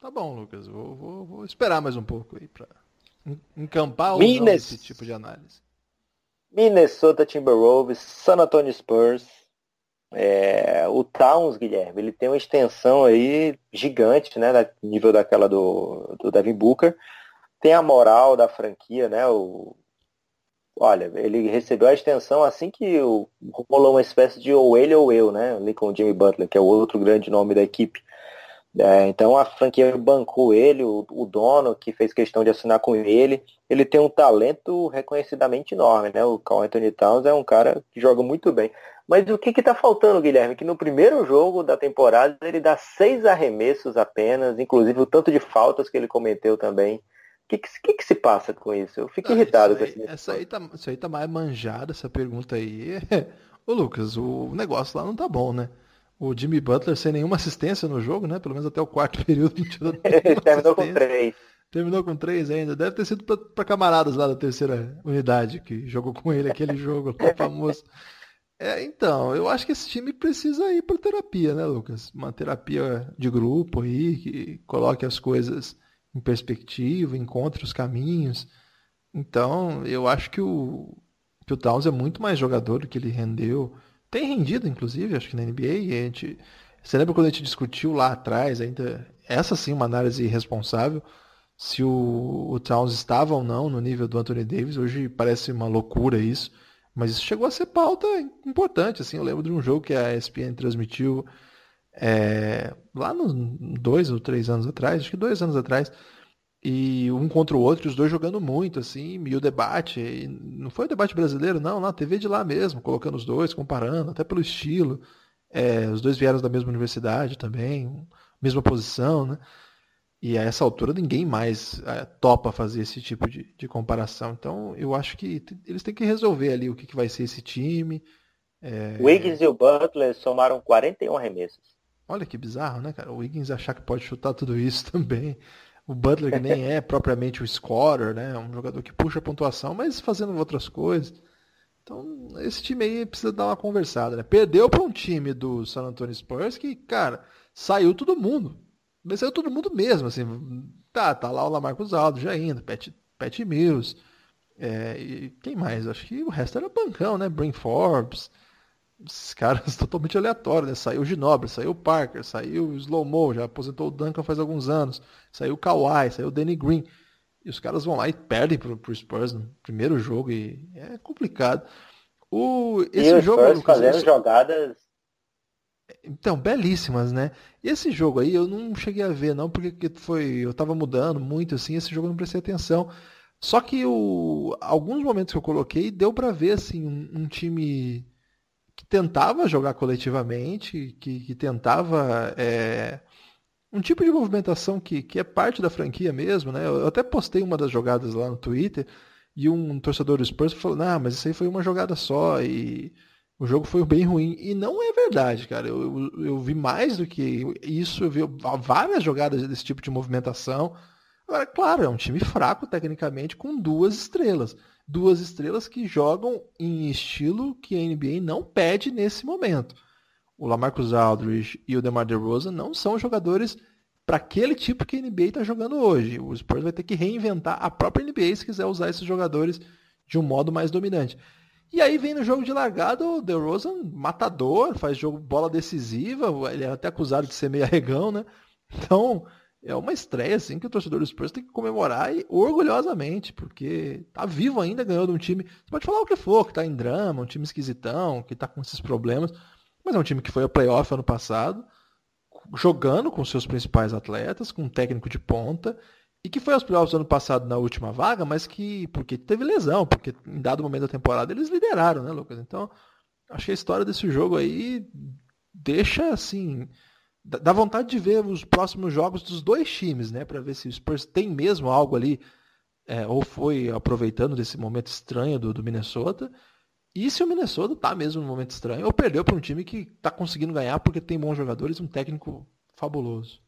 Tá bom, Lucas. Vou, vou- vou esperar mais um pouco aí pra en- encampar Minas. esse tipo de análise. Minnesota Timberwolves, San Antonio Spurs. É, o Towns, Guilherme, ele tem uma extensão aí gigante, né? Nível daquela do, do Devin Booker. Tem a moral da franquia, né? O, olha, ele recebeu a extensão assim que o, rolou uma espécie de ou ele ou eu, né? Ali com o Jimmy Butler, que é o outro grande nome da equipe. É, então a franquia bancou ele, o, o dono que fez questão de assinar com ele. Ele tem um talento reconhecidamente enorme, né? O Carl Anthony Towns é um cara que joga muito bem. Mas o que que tá faltando, Guilherme? Que no primeiro jogo da temporada ele dá seis arremessos apenas, inclusive o tanto de faltas que ele cometeu também. O que que, que se passa com isso? Eu fico Ah, irritado isso com aí, esse essa aí tá, Isso aí tá mais manjada, essa pergunta aí. <laughs> Ô Lucas, o negócio lá não tá bom, né? O Jimmy Butler sem nenhuma assistência no jogo, né? Pelo menos até o quarto <laughs> período <laughs> Ele terminou com três. Terminou com três ainda. Deve ter sido pra camaradas lá da terceira unidade que jogou com ele aquele jogo lá famoso. É, então, eu acho que esse time precisa ir para terapia, né, Lucas? Uma terapia de grupo aí, que coloque as coisas em perspectiva, encontre os caminhos. Então, eu acho que o, que o Towns é muito mais jogador do que ele rendeu. Tem rendido, inclusive, acho que na NBA. A gente, você lembra quando a gente discutiu lá atrás, ainda essa sim uma análise irresponsável, se o, o Towns estava ou não no nível do Anthony Davis. Hoje parece uma loucura isso. Mas isso chegou a ser pauta importante, assim. Eu lembro de um jogo que a ESPN transmitiu é, lá nos dois ou três anos atrás, acho que dois anos atrás, e um contra o outro, os dois jogando muito, assim, e o debate, e não foi o debate brasileiro, não, na TV de lá mesmo, colocando os dois, comparando, até pelo estilo. É, os dois vieram da mesma universidade também, mesma posição, né? E a essa altura ninguém mais é, topa fazer esse tipo de, de, comparação. Então eu acho que eles têm que resolver ali o que, que vai ser esse time. É... O Wiggins e o Butler somaram 41 arremessos. Olha que bizarro, né, cara? O Wiggins achar que pode chutar tudo isso <laughs> também. O Butler que nem é <laughs> propriamente o scorer, né? É um jogador que puxa a pontuação, mas fazendo outras coisas. Então, esse time aí precisa dar uma conversada, né? Perdeu para um time do San Antonio Spurs que, cara, saiu todo mundo. Mas saiu todo mundo mesmo, assim. Tá, tá lá o Lamarcus Aldo já indo, Pat, Pat Mills. É, e quem mais? Acho que o resto era bancão, né? Brain Forbes. esses <laughs> caras totalmente aleatórios, né? Saiu o Ginobre, saiu o Parker, saiu o Slow-Mo, já aposentou o Duncan faz alguns anos, saiu o Kawhi, saiu o Danny Green. E os caras vão lá e perdem pro, pro Spurs no primeiro jogo e é complicado. O, esse e jogo, Spurs fazendo jogadas então, belíssimas, né? Esse jogo aí eu não cheguei a ver, não, porque foi. Eu tava mudando muito, assim, esse jogo eu não prestei atenção. Só que o, alguns momentos que eu coloquei deu para ver assim, um, um, time que tentava jogar coletivamente, que, que tentava. É, um tipo de movimentação que, que é parte da franquia mesmo, né? Eu até postei uma das jogadas lá no Twitter e um torcedor do Spurs falou, não, mas isso aí foi uma jogada só e o jogo foi bem ruim. E não é verdade, cara. Eu, eu, eu, vi mais do que isso. Eu vi várias jogadas desse tipo de movimentação. Agora, claro, é um time fraco tecnicamente com duas estrelas. Duas estrelas que jogam em estilo que a NBA não pede nesse momento. O Lamarcus Aldridge e o DeMar DeRozan não são jogadores para aquele tipo que a NBA está jogando hoje. O Spurs vai ter que reinventar a própria NBA se quiser usar esses jogadores de um modo mais dominante. E aí vem no jogo de largada o DeRozan, matador, faz jogo bola decisiva, ele é até acusado de ser meio arregão, né? Então, é uma estreia assim que o torcedor do Spurs tem que comemorar e orgulhosamente, porque tá vivo ainda, ganhou de um time, você pode falar o que for, que tá em drama, um time esquisitão, que tá com esses problemas, mas é um time que foi ao playoff ano passado, jogando com seus principais atletas, com um técnico de ponta, e que foi aos playoffs ano passado na última vaga, mas que porque teve lesão, porque em dado momento da temporada eles lideraram, né, Lucas? Então, acho que a história desse jogo aí deixa assim, dá vontade de ver os próximos jogos dos dois times, né, para ver se o Spurs tem mesmo algo ali é, ou foi aproveitando desse momento estranho do, do Minnesota. E se o Minnesota tá mesmo no momento estranho, ou perdeu para um time que tá conseguindo ganhar porque tem bons jogadores um técnico fabuloso.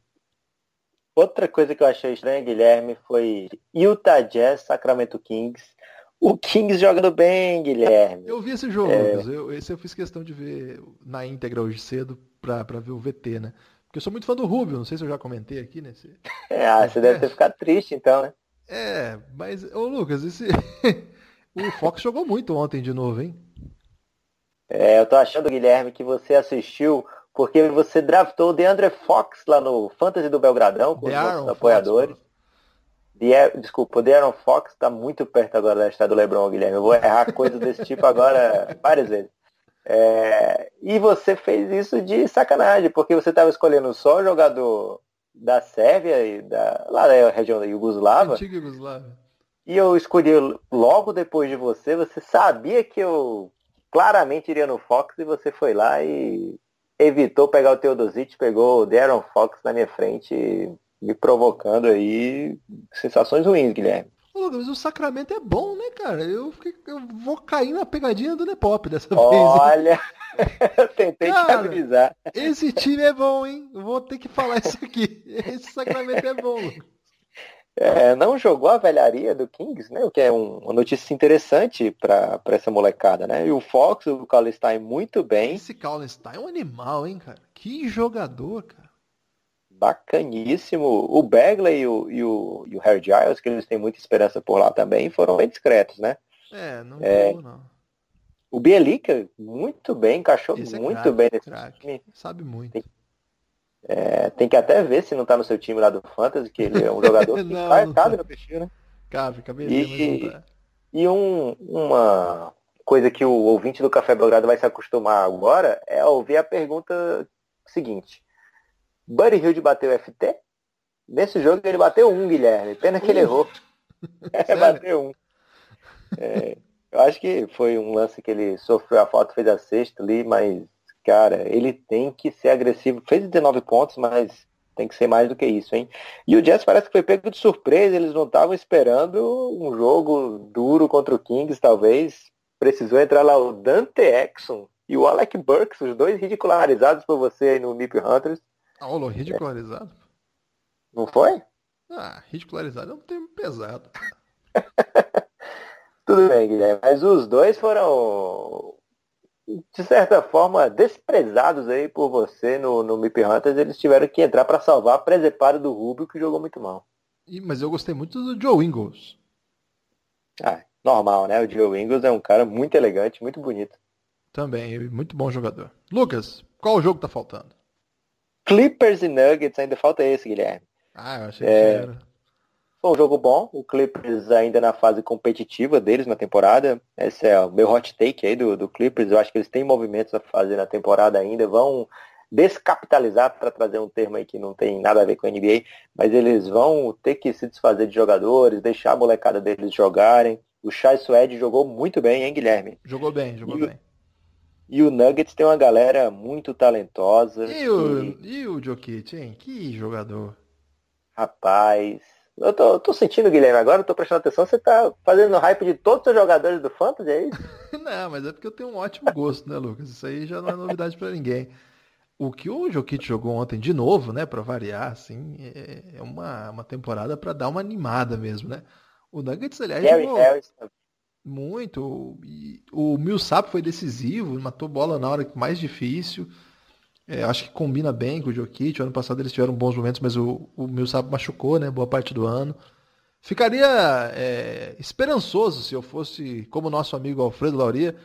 Outra coisa que eu achei estranha, Guilherme, foi Utah Jazz, Sacramento Kings. O Kings jogando bem, Guilherme. Eu vi esse jogo, é... Lucas. Eu, esse eu fiz questão de ver na íntegra hoje cedo pra, pra ver o VT, né? Porque eu sou muito fã do Rubio, não sei se eu já comentei aqui nesse. <laughs> É, ah, você deve ter ficado triste então, né? É, mas, ô Lucas, esse. <laughs> o Fox jogou muito ontem de novo, hein? É, eu tô achando, Guilherme, que você assistiu porque você draftou o DeAndre Fox lá no Fantasy do Belgradão com The os nossos apoiadores. The, desculpa, o De'Aaron Fox está muito perto agora da história do LeBron, Guilherme. Eu vou errar <laughs> coisas desse tipo agora várias vezes. É, e você fez isso de sacanagem, porque você estava escolhendo só jogador da Sérvia e da, lá da região da Yugoslava. Antiga. E eu escolhi logo depois de você. Você sabia que eu claramente iria no Fox e você foi lá e evitou pegar o Teodosic, pegou o Darren Fox na minha frente, me provocando aí sensações ruins, Guilherme. Ô, mas o Sacramento é bom, né, cara? Eu, eu vou cair na pegadinha do Nepop dessa <laughs> Olha, vez. <laughs> Olha, eu tentei cara, te avisar. Esse time é bom, hein? vou ter que falar isso aqui. <laughs> Esse Sacramento é bom. É, não jogou a velharia do Kings, né? O que é um, uma notícia interessante para essa molecada, né? E o Fox, o Kallenstein muito bem. Esse Kallenstein é um animal, hein, cara? Que jogador, cara. Bacaníssimo. O Bagley e o, e o, e o Harry Giles, que eles têm muita esperança por lá também, foram bem discretos, né? É, não é, não. O Bielica, muito bem, encaixou é muito crack, bem nesse crack. time. Sabe muito. Tem, é, tem que até ver se não tá no seu time lá do Fantasy, que ele é um jogador <laughs> que não, cabe, cabe no peixinho, né? Cabe, cabe e, tá. e um, uma coisa que o ouvinte do Café Belgrado vai se acostumar agora é ouvir a pergunta seguinte. Buddy Hilde bateu FT? Nesse jogo ele bateu um, Guilherme. Pena que ele errou. <laughs> é, bateu um. É, eu acho que foi um lance que ele sofreu a falta, fez a sexta ali, mas cara, ele tem que ser agressivo. Fez 19 pontos, mas tem que ser mais do que isso, hein? E o Jets parece que foi pego de surpresa, eles não estavam esperando um jogo duro contra o Kings, talvez. Precisou entrar lá o Dante Exxon e o Alec Burks, os dois ridicularizados por você aí no Nip Hunters. Ah, Olô, ridicularizado? Não foi? Ah, ridicularizado é um termo pesado. <laughs> Tudo bem, Guilherme. Mas os dois foram de certa forma, desprezados aí por você no, no Mip Hunters, eles tiveram que entrar para salvar a presepada do Rubio, que jogou muito mal. E, mas eu gostei muito do Joe Ingles. Ah, normal, né? O Joe Ingles é um cara muito elegante, muito bonito. Também, muito bom jogador. Lucas, qual o jogo tá faltando? Clippers e Nuggets, ainda falta esse, Guilherme. Ah, eu achei é... que era. Foi um jogo bom, o Clippers ainda na fase competitiva deles na temporada. Esse é o meu hot take aí do, do Clippers. Eu acho que eles têm movimentos a fazer na temporada ainda. Vão descapitalizar, para trazer um termo aí que não tem nada a ver com a NBA, mas eles vão ter que se desfazer de jogadores, deixar a molecada deles jogarem. O Chai Suede jogou muito bem, hein, Guilherme? Jogou bem, jogou e, bem. E o Nuggets tem uma galera muito talentosa. E, o, e o Jokic, hein? Que jogador. Rapaz, eu tô, eu tô sentindo, Guilherme, agora eu tô prestando atenção, você tá fazendo hype de todos os jogadores do Fantasy, é isso? <laughs> não, mas é porque eu tenho um ótimo gosto, né, Lucas? Isso aí já não é novidade para ninguém. O que o Jokic jogou ontem de novo, né, para variar, assim, é, é uma, uma temporada para dar uma animada mesmo, né? O Nuggets, aliás, Gary jogou Harris. muito. E o Millsap foi decisivo, matou bola na hora mais difícil. É, acho que combina bem com o Jokic. O ano passado eles tiveram bons momentos, mas o, o Millsap machucou, né, boa parte do ano. Ficaria é, esperançoso se eu fosse, como nosso amigo Alfredo Lauria,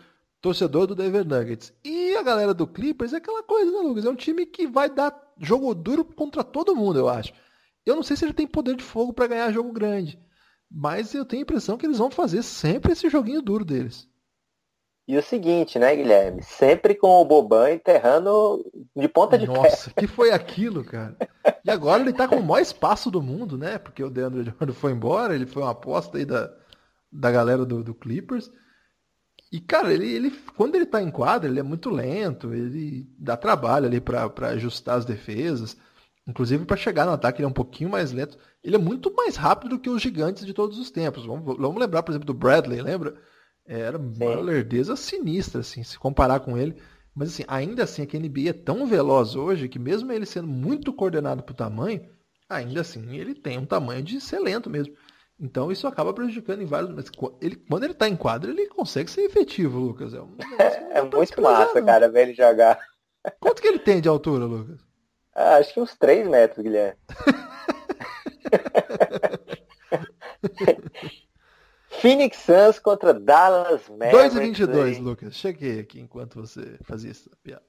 torcedor do Denver Nuggets. E a galera do Clippers é aquela coisa, né, Lucas? É um time que vai dar jogo duro contra todo mundo, eu acho. Eu não sei se ele tem poder de fogo para ganhar jogo grande, mas eu tenho a impressão que eles vão fazer sempre esse joguinho duro deles. E o seguinte, né, Guilherme? Sempre com o Boban enterrando de ponta de Nossa, pé. que foi aquilo, cara? E agora ele tá com o maior espaço do mundo, né? Porque o Deandre Jordan foi embora, ele foi uma aposta aí da, da galera do, do Clippers. E, cara, ele, ele quando ele tá em quadra, ele é muito lento, ele dá trabalho ali para ajustar as defesas. Inclusive, para chegar no ataque, ele é um pouquinho mais lento. Ele é muito mais rápido do que os gigantes de todos os tempos. Vamos, vamos lembrar, por exemplo, do Bradley, lembra? Era uma lerdeza sinistra, assim, se comparar com ele. Mas, assim, ainda assim, a NBA é tão veloz hoje que, mesmo ele sendo muito coordenado por tamanho, ainda assim, ele tem um tamanho de ser lento mesmo. Então isso acaba prejudicando em vários. Mas ele, quando ele tá em quadro, ele consegue ser efetivo, Lucas. É, um <laughs> é muito massa, não. cara, ver ele jogar. Quanto que ele tem de altura, Lucas? <laughs> Ah, acho que uns 3 metros, Guilherme. <laughs> Phoenix Suns contra Dallas Mavericks. 2 e 22, Lucas. Cheguei aqui enquanto você fazia essa piada.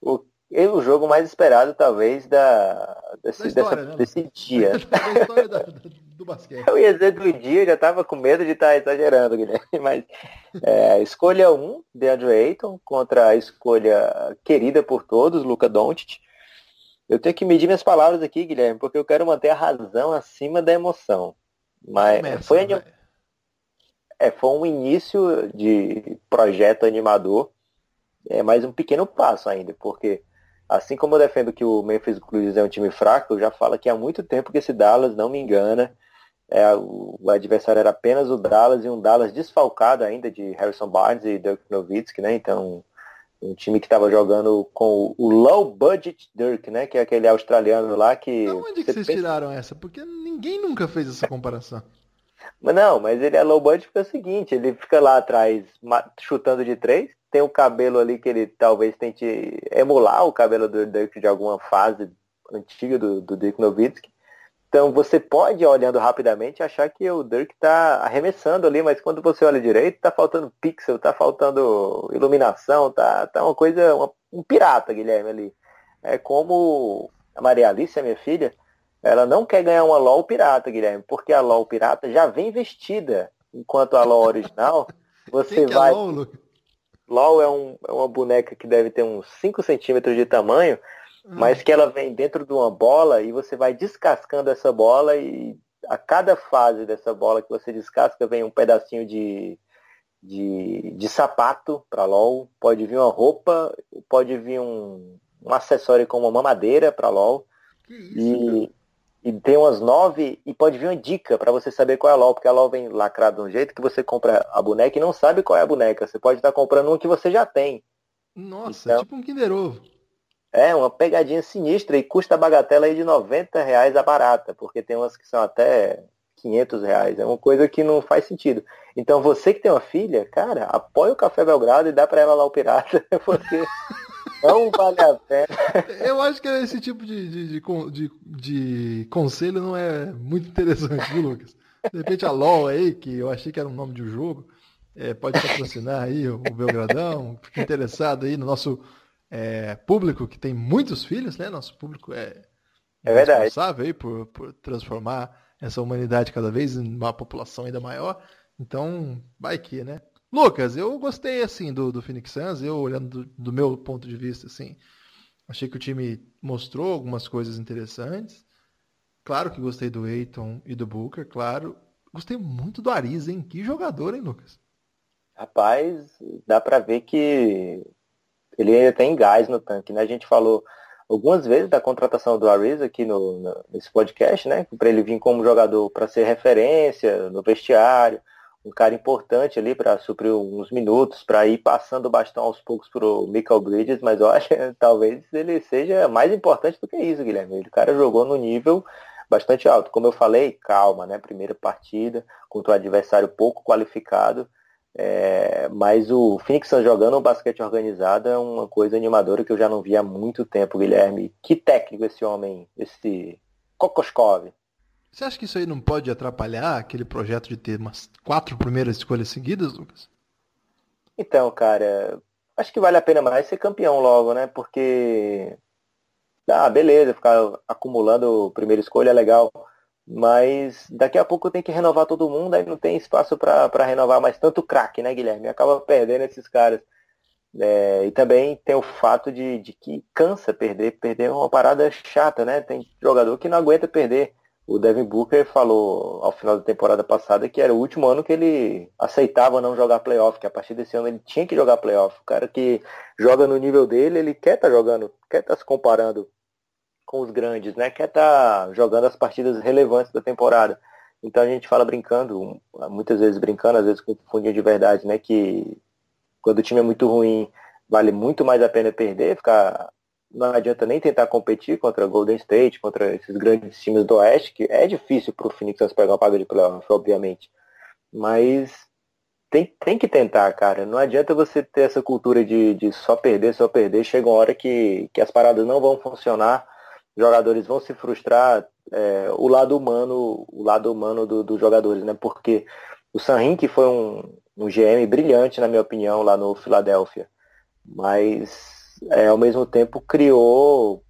O é o jogo mais esperado, talvez, da, desse, da história, dessa, né? desse dia. <laughs> da história da, do basquete. Eu ia dizer do dia, eu já estava com medo de estar tá exagerando, Guilherme. <laughs> Mas é, escolha 1, um, DeAndre Ayton, contra a escolha querida por todos, Luca Doncic. Eu tenho que medir minhas palavras aqui, Guilherme, porque eu quero manter a razão acima da emoção. Mas Começa, foi, anim... é, foi um início de projeto animador, é mais um pequeno passo ainda, porque Assim como eu defendo que o Memphis Grizzlies é um time fraco, eu já falo que há muito tempo que esse Dallas não me engana. É, o, o, adversário era apenas o Dallas e um Dallas desfalcado ainda de Harrison Barnes e Dirk Nowitzki, né? Então, um time que estava jogando com o low budget Dirk, né? Que é aquele australiano lá que. Onde que vocês pensa... tiraram essa? Porque ninguém nunca fez essa comparação. Mas não, mas ele é low budget porque é o seguinte, ele fica lá atrás chutando de três, tem o cabelo ali que ele talvez tente emular o cabelo do Dirk de alguma fase antiga do, do Dirk Nowitzki. Então você pode, olhando rapidamente, achar que o Dirk está arremessando ali, mas quando você olha direito, está faltando pixel, está faltando iluminação, tá, tá uma coisa, uma, um pirata, Guilherme, ali. É como a Maria Alice, a minha filha, ela não quer ganhar uma LOL pirata, Guilherme, porque a LOL pirata já vem vestida, enquanto a LOL original, <laughs> você é vai... É LOL, LOL é, um, é uma boneca que deve ter uns 5 centímetros de tamanho, hum. mas que ela vem dentro de uma bola e você vai descascando essa bola e a cada fase dessa bola que você descasca vem um pedacinho de, de, de sapato para LOL, pode vir uma roupa, pode vir um, um acessório como uma mamadeira para LOL. Isso, e, e tem umas nove e pode vir uma dica para você saber qual é a LOL, porque a LOL vem lacrada de um jeito que você compra a boneca e não sabe qual é a boneca. Você pode estar comprando um que você já tem. Nossa, então, tipo um Kinder Ovo. É, uma pegadinha sinistra e custa a bagatela aí de 90 reais a barata, porque tem umas que são até 500 reais. É uma coisa que não faz sentido. Então você que tem uma filha, cara, apoia o Café Belgrado e dá para ela lá o pirata, <laughs> porque não vale a pena. <laughs> Eu acho que esse tipo de, de, de, de, de conselho não é muito interessante, viu, Lucas? De repente a LOL aí, que eu achei que era o nome de um jogo, é, pode patrocinar aí o, Belgradão, fique interessado aí no nosso é, público que tem muitos filhos, né? Nosso público é, é verdade. responsável aí por, por transformar essa humanidade cada vez em uma população ainda maior. Então, vai que, né? Lucas, eu gostei assim do, do Phoenix Suns, eu olhando do, do meu ponto de vista, assim, achei que o time mostrou algumas coisas interessantes. Claro que gostei do Eiton e do Booker, claro. Gostei muito do Ariza, hein? Que jogador, hein, Lucas? Rapaz, dá para ver que ele ainda tem gás no tanque, né? A gente falou algumas vezes da contratação do Ariza aqui no, no, nesse podcast, né? Para ele vir como jogador para ser referência no vestiário, um cara importante ali para suprir uns minutos, para ir passando o bastão aos poucos para o Michael Bridges, mas eu <laughs> acho que talvez ele seja mais importante do que isso, Guilherme. O cara jogou no nível bastante alto. Como eu falei, calma, né? Primeira partida contra um adversário pouco qualificado. É, mas o Phoenix jogando um basquete organizado é uma coisa animadora que eu já não vi há muito tempo, Guilherme. Que técnico esse homem, esse Kokoskov. Você acha que isso aí não pode atrapalhar aquele projeto de ter umas quatro primeiras escolhas seguidas, Lucas? Então, cara, acho que vale a pena mais ser campeão logo, né? Porque. Ah, beleza, ficar acumulando primeira escolha é legal. Mas daqui a pouco tem que renovar todo mundo, aí não tem espaço para renovar mais tanto craque, né, Guilherme? Acaba perdendo esses caras. É, e também tem o fato de, de que cansa perder, perder é uma parada chata, né? Tem jogador que não aguenta perder. O Devin Booker falou ao final da temporada passada que era o último ano que ele aceitava não jogar playoff, que a partir desse ano ele tinha que jogar playoff. O cara que joga no nível dele, ele quer estar tá jogando, quer estar tá se comparando com os grandes, né? Quer estar tá jogando as partidas relevantes da temporada. Então a gente fala brincando, muitas vezes brincando, às vezes confundindo de verdade, né? Que quando o time é muito ruim, vale muito mais a pena perder, ficar. Não adianta nem tentar competir contra Golden State, contra esses grandes times do Oeste, que é difícil para o Phoenix pegar uma paga de playoff, obviamente. Mas tem, tem que tentar, cara. Não adianta você ter essa cultura de, de só perder, só perder. Chega uma hora que, que as paradas não vão funcionar jogadores vão se frustrar, é, o lado humano, o lado humano dos do jogadores, né? Porque o San que foi um, um GM brilhante, na minha opinião, lá no Filadélfia, mas é, ao mesmo tempo criou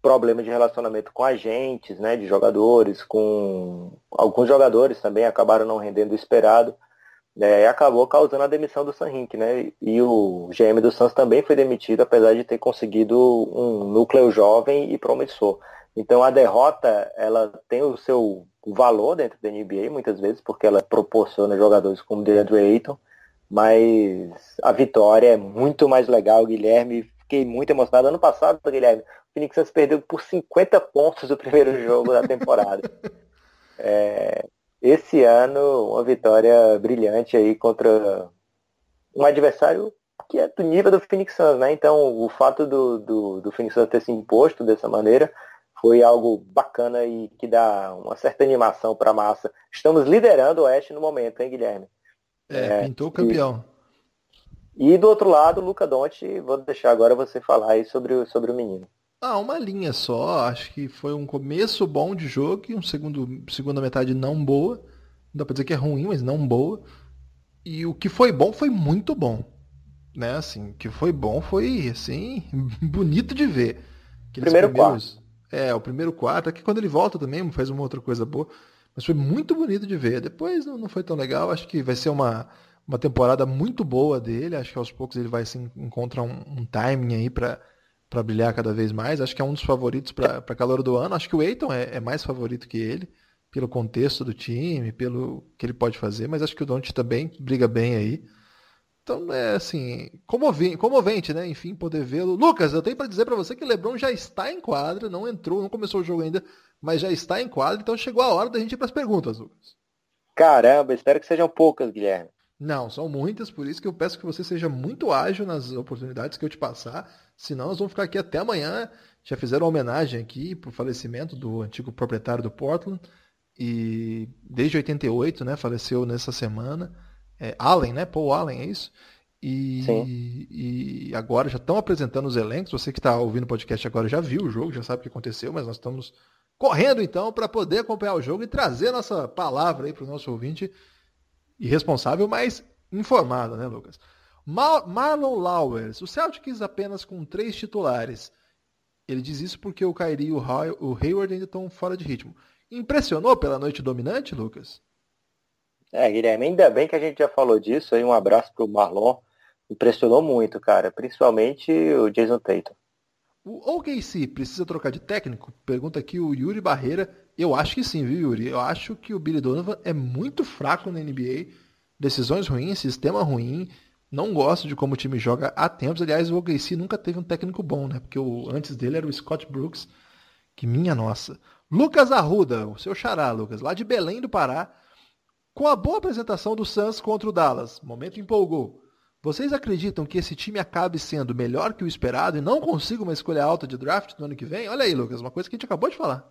problemas de relacionamento com agentes, né, de jogadores, com alguns jogadores também acabaram não rendendo o esperado né, e acabou causando a demissão do Sanrink, né? E o GM do Santos também foi demitido, apesar de ter conseguido um núcleo jovem e promissor. Então a derrota, ela tem o seu valor dentro da NBA, muitas vezes, porque ela proporciona jogadores como DeAndre Ayton, mas a vitória é muito mais legal, Guilherme. Fiquei muito emocionado. Ano passado, Guilherme, o Phoenix Suns perdeu por 50 pontos o primeiro jogo da temporada. <laughs> É, esse ano, uma vitória brilhante aí contra um adversário que é do nível do Phoenix Suns, né? Então, o fato do, do, do Phoenix Suns ter se imposto dessa maneira foi algo bacana e que dá uma certa animação para a massa. Estamos liderando o Oeste no momento, hein, Guilherme? É, é pintou o campeão. E, e, do outro lado, Luca Donte, vou deixar agora você falar aí sobre o, sobre o menino. Ah, uma linha só. Acho que foi um começo bom de jogo e um segundo, segunda metade não boa. Não dá pra dizer que é ruim, mas não boa. E o que foi bom foi muito bom. Né, assim, o que foi bom foi, assim, <laughs> bonito de ver. Aqueles primeiro quarto. É, o primeiro quarto. Aqui quando ele volta também faz uma outra coisa boa. Mas foi muito bonito de ver. Depois não, não foi tão legal. Acho que vai ser uma, uma temporada muito boa dele. Acho que aos poucos ele vai se encontrar um, um timing aí para para brilhar cada vez mais. Acho que é um dos favoritos para calor do ano. Acho que o Eiton é, é, mais favorito que ele, pelo contexto do time, pelo que ele pode fazer, mas acho que o Don't também briga bem aí. Então é assim, comovente, comovente né? Enfim, poder vê-lo. Lucas, eu tenho para dizer para você que LeBron já está em quadra, não entrou, não começou o jogo ainda, mas já está em quadra, então chegou a hora da gente ir para as perguntas, Lucas. Caramba, espero que sejam poucas, Guilherme. Não, são muitas, por isso que eu peço que você seja muito ágil nas oportunidades que eu te passar. Senão nós vamos ficar aqui até amanhã. Já fizeram homenagem aqui para o falecimento do antigo proprietário do Portland. E desde 88, né? Faleceu nessa semana. É, Allen, né? Paul Allen, é isso? E, e agora já estão apresentando os elencos. Você que está ouvindo o podcast agora já viu o jogo, já sabe o que aconteceu, mas nós estamos correndo então para poder acompanhar o jogo e trazer nossa palavra aí para o nosso ouvinte irresponsável, mas informada, né, Lucas? Mar Marlon Lowers, o Celtics apenas com três titulares. Ele diz isso porque o Kyrie e o, o Hayward ainda estão fora de ritmo. Impressionou pela noite dominante, Lucas? É, Guilherme, ainda bem que a gente já falou disso. Aí um abraço pro Marlon. Impressionou muito, cara. Principalmente o Jason Tatum. O OKC precisa trocar de técnico? Pergunta aqui o Yuri Barreira. Eu acho que sim, viu, Yuri? Eu acho que o Billy Donovan é muito fraco na NBA. Decisões ruins, sistema ruim. Não gosto de como o time joga há tempos. Aliás, o OKC nunca teve um técnico bom, né? Porque o, antes dele era o Scott Brooks. Que minha nossa. Lucas Arruda, o seu xará, Lucas, lá de Belém do Pará. Com a boa apresentação do Suns contra o Dallas, momento empolgou. Vocês acreditam que esse time acabe sendo melhor que o esperado e não consiga uma escolha alta de draft no ano que vem? Olha aí, Lucas, uma coisa que a gente acabou de falar.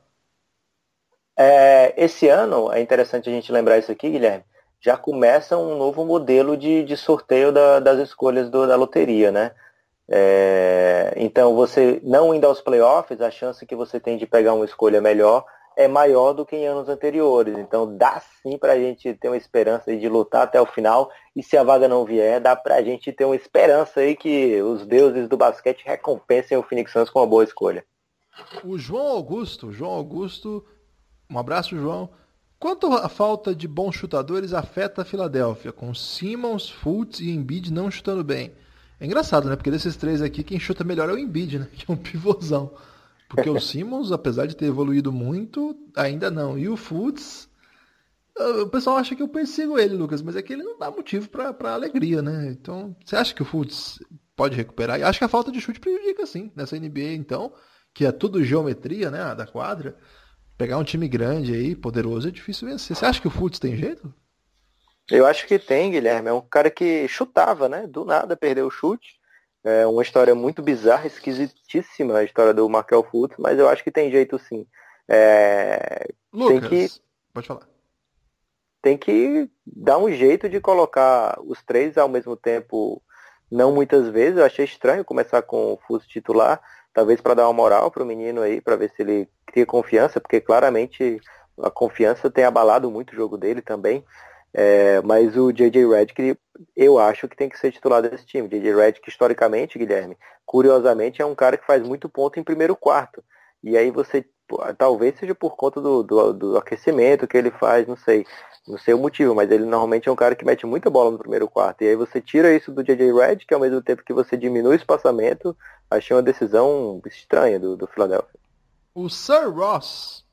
É, esse ano, é interessante a gente lembrar isso aqui, Guilherme, já começa um novo modelo de, de sorteio da, das escolhas do, da loteria, né? É, então, você não indo aos playoffs, a chance que você tem de pegar uma escolha melhor é maior do que em anos anteriores. Então dá sim para a gente ter uma esperança de lutar até o final. E se a vaga não vier, dá para a gente ter uma esperança aí que os deuses do basquete recompensem o Phoenix Suns com uma boa escolha. O João Augusto, João Augusto, um abraço, João. Quanto a falta de bons chutadores afeta a Filadélfia, com Simmons, Fultz e Embiid não chutando bem? É engraçado, né? Porque desses três aqui, quem chuta melhor é o Embiid, né? Que é um pivôzão. Porque o <laughs> Simmons, apesar de ter evoluído muito, ainda não. E o Fultz, o pessoal acha que eu persigo ele, Lucas, mas é que ele não dá motivo para alegria, né? Então, você acha que o Fultz pode recuperar? E acho que a falta de chute prejudica, sim, nessa NBA, então, que é tudo geometria, né, da quadra. Pegar um time grande aí, poderoso, é difícil vencer. Você acha que o Fultz tem jeito? Eu acho que tem, Guilherme. É um cara que chutava, né? Do nada perdeu o chute. É uma história muito bizarra, esquisitíssima a história do Markel Fultz, mas eu acho que tem jeito sim. É... Lucas, tem que... pode falar. Tem que dar um jeito de colocar os três ao mesmo tempo, não muitas vezes. Eu achei estranho começar com o Fultz titular, talvez para dar uma moral para o menino aí, para ver se ele cria confiança, porque claramente a confiança tem abalado muito o jogo dele também. É, mas o J.J. Redick, eu acho que tem que ser titular desse time. J.J. Redick, historicamente, Guilherme, curiosamente, é um cara que faz muito ponto em primeiro quarto. E aí você, talvez seja por conta do, do, do, aquecimento que ele faz, não sei. Não sei o motivo, mas ele normalmente é um cara que mete muita bola no primeiro quarto. E aí você tira isso do J.J. Redick, ao mesmo tempo que você diminui o espaçamento. Achei uma decisão estranha do, do Philadelphia. O Sir Ross,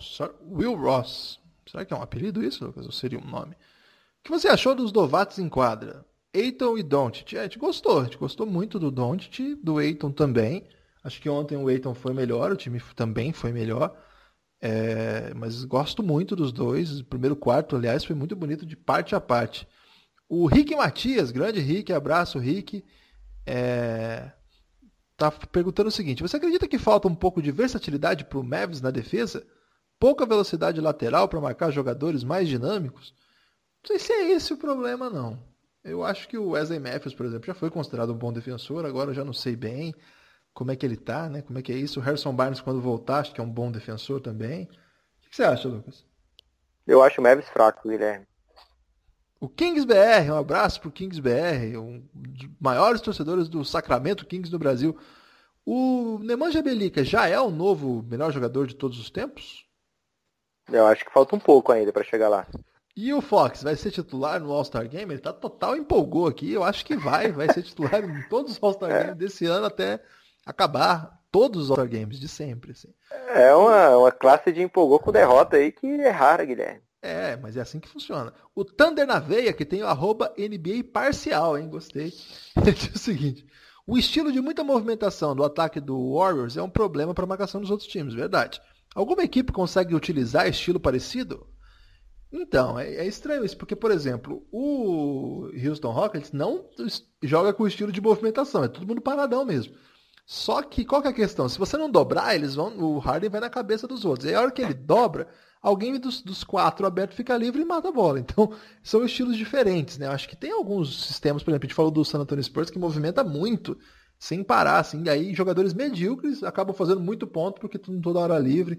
Sir Will Ross, Será que é um apelido isso, Lucas? Ou seria um nome? O que você achou dos novatos em quadra? Eiton e Doncic. É, a gente gostou. A gente gostou muito do Doncic, do Eiton também. Acho que ontem o Eiton foi melhor, o time também foi melhor. É, mas gosto muito dos dois. O primeiro quarto, aliás, foi muito bonito de parte a parte. O Rick Matias, grande Rick, abraço Rick, é, tá perguntando o seguinte: você acredita que falta um pouco de versatilidade para o Mavis na defesa? pouca velocidade lateral para marcar jogadores mais dinâmicos. Não sei se é esse o problema, não. Eu acho que o Wesley Matthews, por exemplo, já foi considerado um bom defensor, agora eu já não sei bem como é que ele tá, né? Como é que é isso. O Harrison Barnes, quando voltar, acho que é um bom defensor também. O que você acha, Lucas? Eu acho o Mavis fraco, Guilherme. O Kings BR, um abraço pro Kings BR, um dos maiores torcedores do Sacramento Kings no Brasil. O Nemanja Belica já é o novo melhor jogador de todos os tempos? Eu acho que falta um pouco ainda para chegar lá. E o Fox vai ser titular no All-Star Game? Ele tá total empolgou aqui. Eu acho que vai, vai ser titular em todos os All-Star é. Games desse ano até acabar todos os All-Star Games de sempre. Assim. É uma, uma classe de empolgou com derrota aí que é rara, Guilherme. É, mas é assim que funciona. O Thunder na veia, que tem o arroba NBA parcial, hein? Gostei. Ele <laughs> diz o seguinte. O estilo de muita movimentação do ataque do Warriors é um problema para a marcação dos outros times, verdade. Alguma equipe consegue utilizar estilo parecido? Então, é, é, estranho isso, porque, por exemplo, o Houston Rockets não joga com estilo de movimentação, é todo mundo paradão mesmo. Só que qual que é a questão? Se você não dobrar, eles vão, o Harden vai na cabeça dos outros. E a hora que ele dobra, alguém dos, dos quatro aberto fica livre e mata a bola. Então, <laughs> são estilos diferentes, né? Eu acho que tem alguns sistemas, por exemplo, a gente falou do San Antonio Spurs que movimenta muito sem parar, assim. E aí jogadores medíocres acabam fazendo muito ponto porque estão toda hora livre.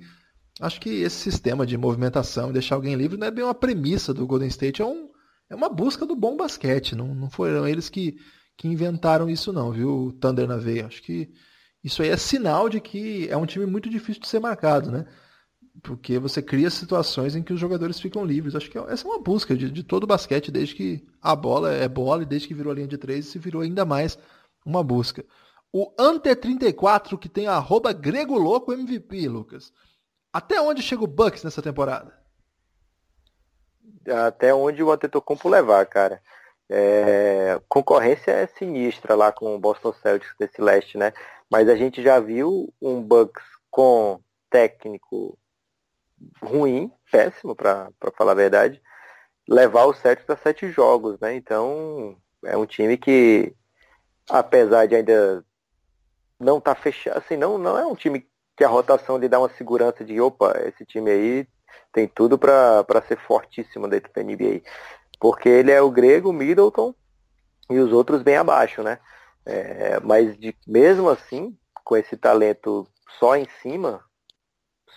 Acho que esse sistema de movimentação e deixar alguém livre não é bem uma premissa do Golden State, é um, é uma busca do bom basquete. Não, não foram eles que, que inventaram isso, não, viu? Thunder na veia. Acho que isso aí é sinal de que é um time muito difícil de ser marcado, né? Porque você cria situações em que os jogadores ficam livres. Acho que essa é uma busca de, de todo o basquete, desde que a bola é bola e desde que virou a linha de três, se virou ainda mais uma busca. O Ante34, que tem arroba grego louco MVP, Lucas. Até onde chega o Bucks nessa temporada? Até onde o Antetokounmpo levar, cara. É, concorrência é sinistra lá com o Boston Celtics desse leste, né? Mas a gente já viu um Bucks com técnico ruim, péssimo para falar a verdade, levar o Celtics a sete jogos, né? Então é um time que, apesar de ainda não tá fechado, assim, não, não é um time que a rotação lhe dá uma segurança de opa, esse time aí tem tudo para ser fortíssimo dentro da NBA. Porque ele é o grego, Middleton e os outros bem abaixo, né? É, mas de, mesmo assim, com esse talento só em cima,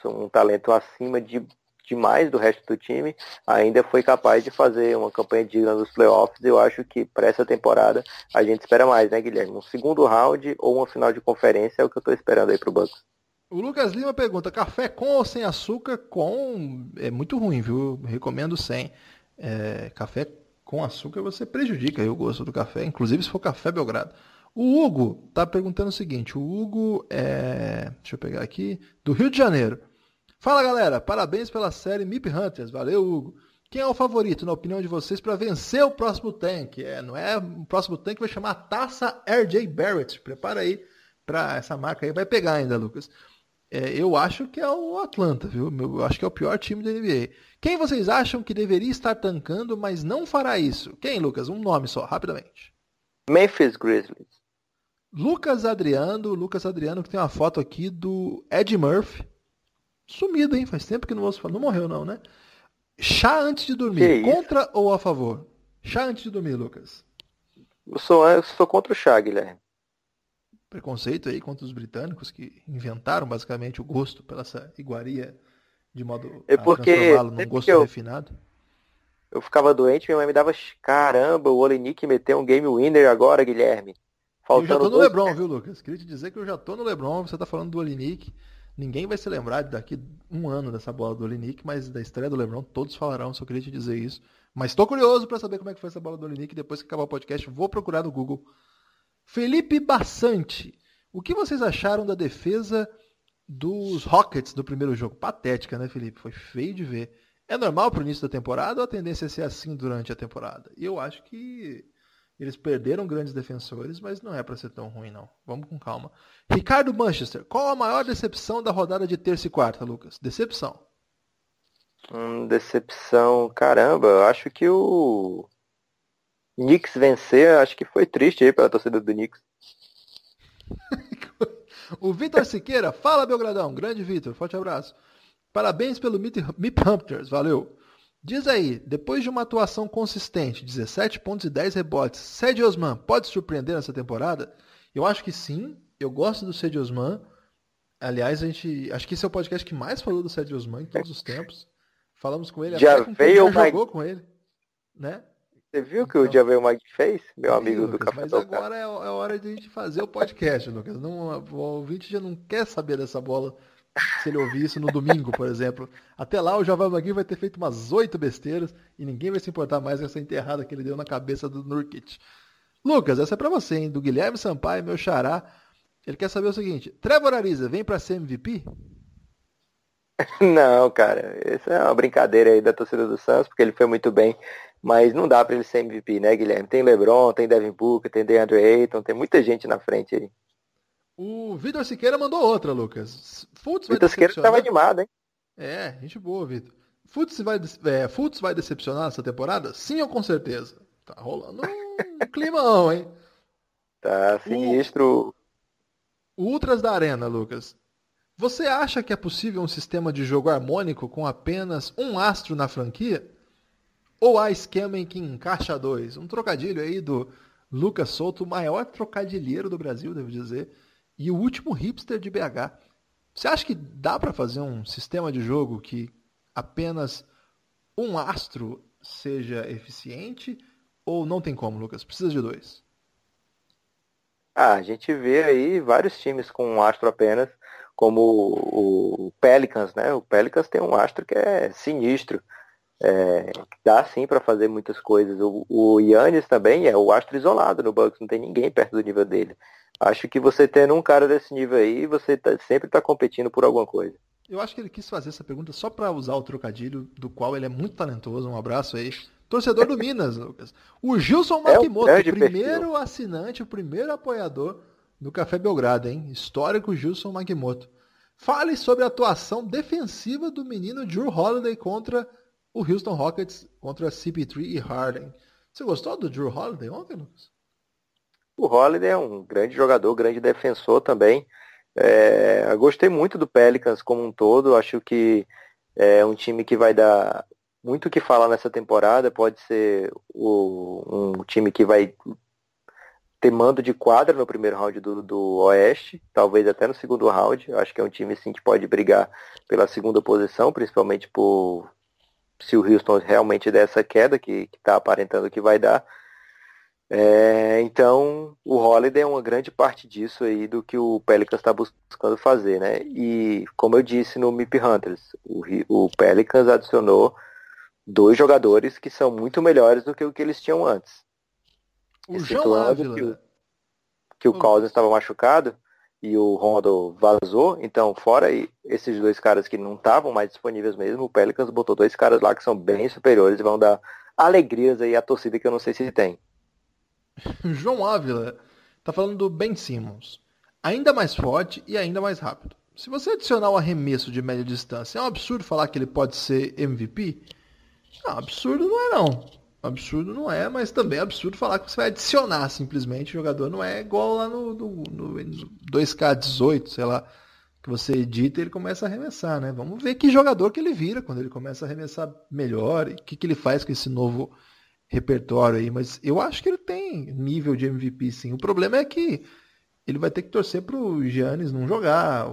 um talento acima de demais do resto do time, ainda foi capaz de fazer uma campanha digna dos playoffs. Eu acho que para essa temporada a gente espera mais, né, Guilherme? Um segundo round ou uma final de conferência é o que eu estou esperando aí para o Bucks. O Lucas Lima pergunta: café com ou sem açúcar? Com é muito ruim, viu? Recomendo sem. É, café com açúcar você prejudica o gosto do café, inclusive se for café Belgrado. O Hugo tá perguntando o seguinte: o Hugo é. Deixa eu pegar aqui. Do Rio de Janeiro. Fala galera, parabéns pela série Mip Hunters. Valeu, Hugo. Quem é o favorito, na opinião de vocês, para vencer o próximo tanque? É, não é o próximo tanque vai chamar Taça RJ Barrett. Prepara aí para essa marca aí, vai pegar ainda, Lucas. É, eu acho que é o Atlanta, viu? Eu acho que é o pior time da NBA. Quem vocês acham que deveria estar tancando, mas não fará isso? Quem, Lucas? Um nome só, rapidamente. Memphis Grizzlies. Lucas Adriano, Lucas Adriano, que tem uma foto aqui do Ed Murphy, Sumido, hein? Faz tempo que não ouço falar. Não morreu, não, né? Chá antes de dormir. Contra ou a favor? Chá antes de dormir, Lucas. Eu sou, eu sou contra o chá, Guilherme. Preconceito aí contra os britânicos que inventaram basicamente o gosto pela essa iguaria de modo é porque, a num gosto eu, refinado. Eu ficava doente, minha mãe me dava caramba, o Olenik meteu um game winner agora, Guilherme. Faltando eu já tô no Lebron, viu, Lucas? Queria te dizer que eu já tô no Lebron, você tá falando do Olenik. Ninguém vai se lembrar daqui um ano dessa bola do Olinick, mas da estreia do LeBron todos falarão, só queria te dizer isso. Mas estou curioso para saber como é que foi essa bola do Olinick. Depois que acabar o podcast, vou procurar no Google. Felipe Bassante, o que vocês acharam da defesa dos Rockets no primeiro jogo? Patética, né, Felipe? Foi feio de ver. É normal para o início da temporada ou a tendência é ser assim durante a temporada? E eu acho que eles perderam grandes defensores, mas não é para ser tão ruim, não. Vamos com calma. Ricardo Manchester, qual a maior decepção da rodada de terça e quarta, Lucas? Decepção. Hum, decepção, caramba, eu acho que o Knicks vencer, acho que foi triste aí para a torcida do Knicks. <laughs> o Vitor Siqueira, fala Belgradão, grande Vitor, forte abraço. Parabéns pelo Mip Hunters, valeu. Diz aí, depois de uma atuação consistente, 17 pontos e 10 rebotes, Cedi Osman pode surpreender nessa temporada? Eu acho que sim. Eu gosto do Cedi Osman. Aliás, a gente, acho que esse é o podcast que mais falou do Cedi Osman em todos os tempos. Falamos com ele, já veio já jogou com ele, né? Você viu o que então, o Javel Mag fez, meu amigo Lucas, do Café Mas agora é, é, hora de a gente fazer o podcast, Lucas. Não, o ouvinte já não quer saber dessa bola se ele ouvir isso no domingo, por exemplo. Até lá o Javal Magui vai ter feito umas oito besteiras e ninguém vai se importar mais com essa enterrada que ele deu na cabeça do Nurkic. Lucas, essa é pra você, hein? Do Guilherme Sampaio, meu xará. Ele quer saber o seguinte: Trevor Ariza vem pra ser MVP? <laughs> Não, cara. Essa é uma brincadeira aí da torcida do Santos, porque ele foi muito bem. Mas não dá pra ele ser MVP, né, Guilherme? Tem LeBron, tem Devin Booker, tem DeAndre Ayton, tem muita gente na frente aí. O Vitor Siqueira mandou outra, Lucas. Futs Vitor Siqueira estava animado, hein? É, gente boa, Vitor. Futs vai, é, vai decepcionar essa temporada? Sim ou com certeza? Tá rolando um <laughs> climão, hein? Tá sinistro. O Ultras da Arena, Lucas. Você acha que é possível um sistema de jogo harmônico com apenas um astro na franquia? Ou há esquema em que encaixa dois? Um trocadilho aí do Lucas Souto, o maior trocadilheiro do Brasil, devo dizer e o último hipster de BH. Você acha que dá para fazer um sistema de jogo que apenas um astro seja eficiente ou não tem como, Lucas? Precisa de dois? Ah, a gente vê aí vários times com um astro apenas, como o Pelicans, né? O Pelicans tem um astro que é sinistro. É, dá sim para fazer muitas coisas. O, o Yannis também é o astro isolado no Bucks, não tem ninguém perto do nível dele. Acho que você tendo um cara desse nível aí, você tá, sempre está competindo por alguma coisa. Eu acho que ele quis fazer essa pergunta só para usar o trocadilho, do qual ele é muito talentoso. Um abraço aí. Torcedor do <laughs> Minas, Lucas. O Gilson Makimoto, é um primeiro perfil. assinante, o primeiro apoiador do Café Belgrado, hein? Histórico Gilson Makimoto. Fale sobre a atuação defensiva do menino Drew Holiday contra o Houston Rockets, contra CP3 e Harden. Você gostou do Drew Holiday ontem, Lucas? O Holiday é um grande jogador, grande defensor também. É, gostei muito do Pelicans como um todo. Acho que é um time que vai dar muito o que falar nessa temporada. Pode ser o, um time que vai ter mando de quadra no primeiro round do, do Oeste, talvez até no segundo round. Acho que é um time sim que pode brigar pela segunda posição, principalmente por se o Houston realmente der essa queda que está aparentando que vai dar. É, então, o Holiday é uma grande parte disso aí do que o Pelicans está buscando fazer, né? E, como eu disse no MIP Hunters, o, o Pelicans adicionou dois jogadores que são muito melhores do que o que eles tinham antes. O João Ávila. Que o, que o Cousins estava machucado e o Rondo vazou, então fora esses dois caras que não estavam mais disponíveis mesmo, o Pelicans botou dois caras lá que são bem superiores e vão dar alegrias aí à torcida que eu não sei se tem. <laughs> João Ávila tá falando do Ben Simmons. Ainda mais forte e ainda mais rápido. Se você adicionar o arremesso de média distância, é um absurdo falar que ele pode ser MVP? Não, absurdo não é não. Absurdo não é, mas também é absurdo falar que você vai adicionar simplesmente o jogador. Não é igual lá no, no, no 2K18, sei lá, que você edita e ele começa a arremessar, né? Vamos ver que jogador que ele vira quando ele começa a arremessar melhor e o que, que ele faz com esse novo repertório aí, mas eu acho que ele tem nível de MVP sim. O problema é que ele vai ter que torcer para o Giannis não jogar,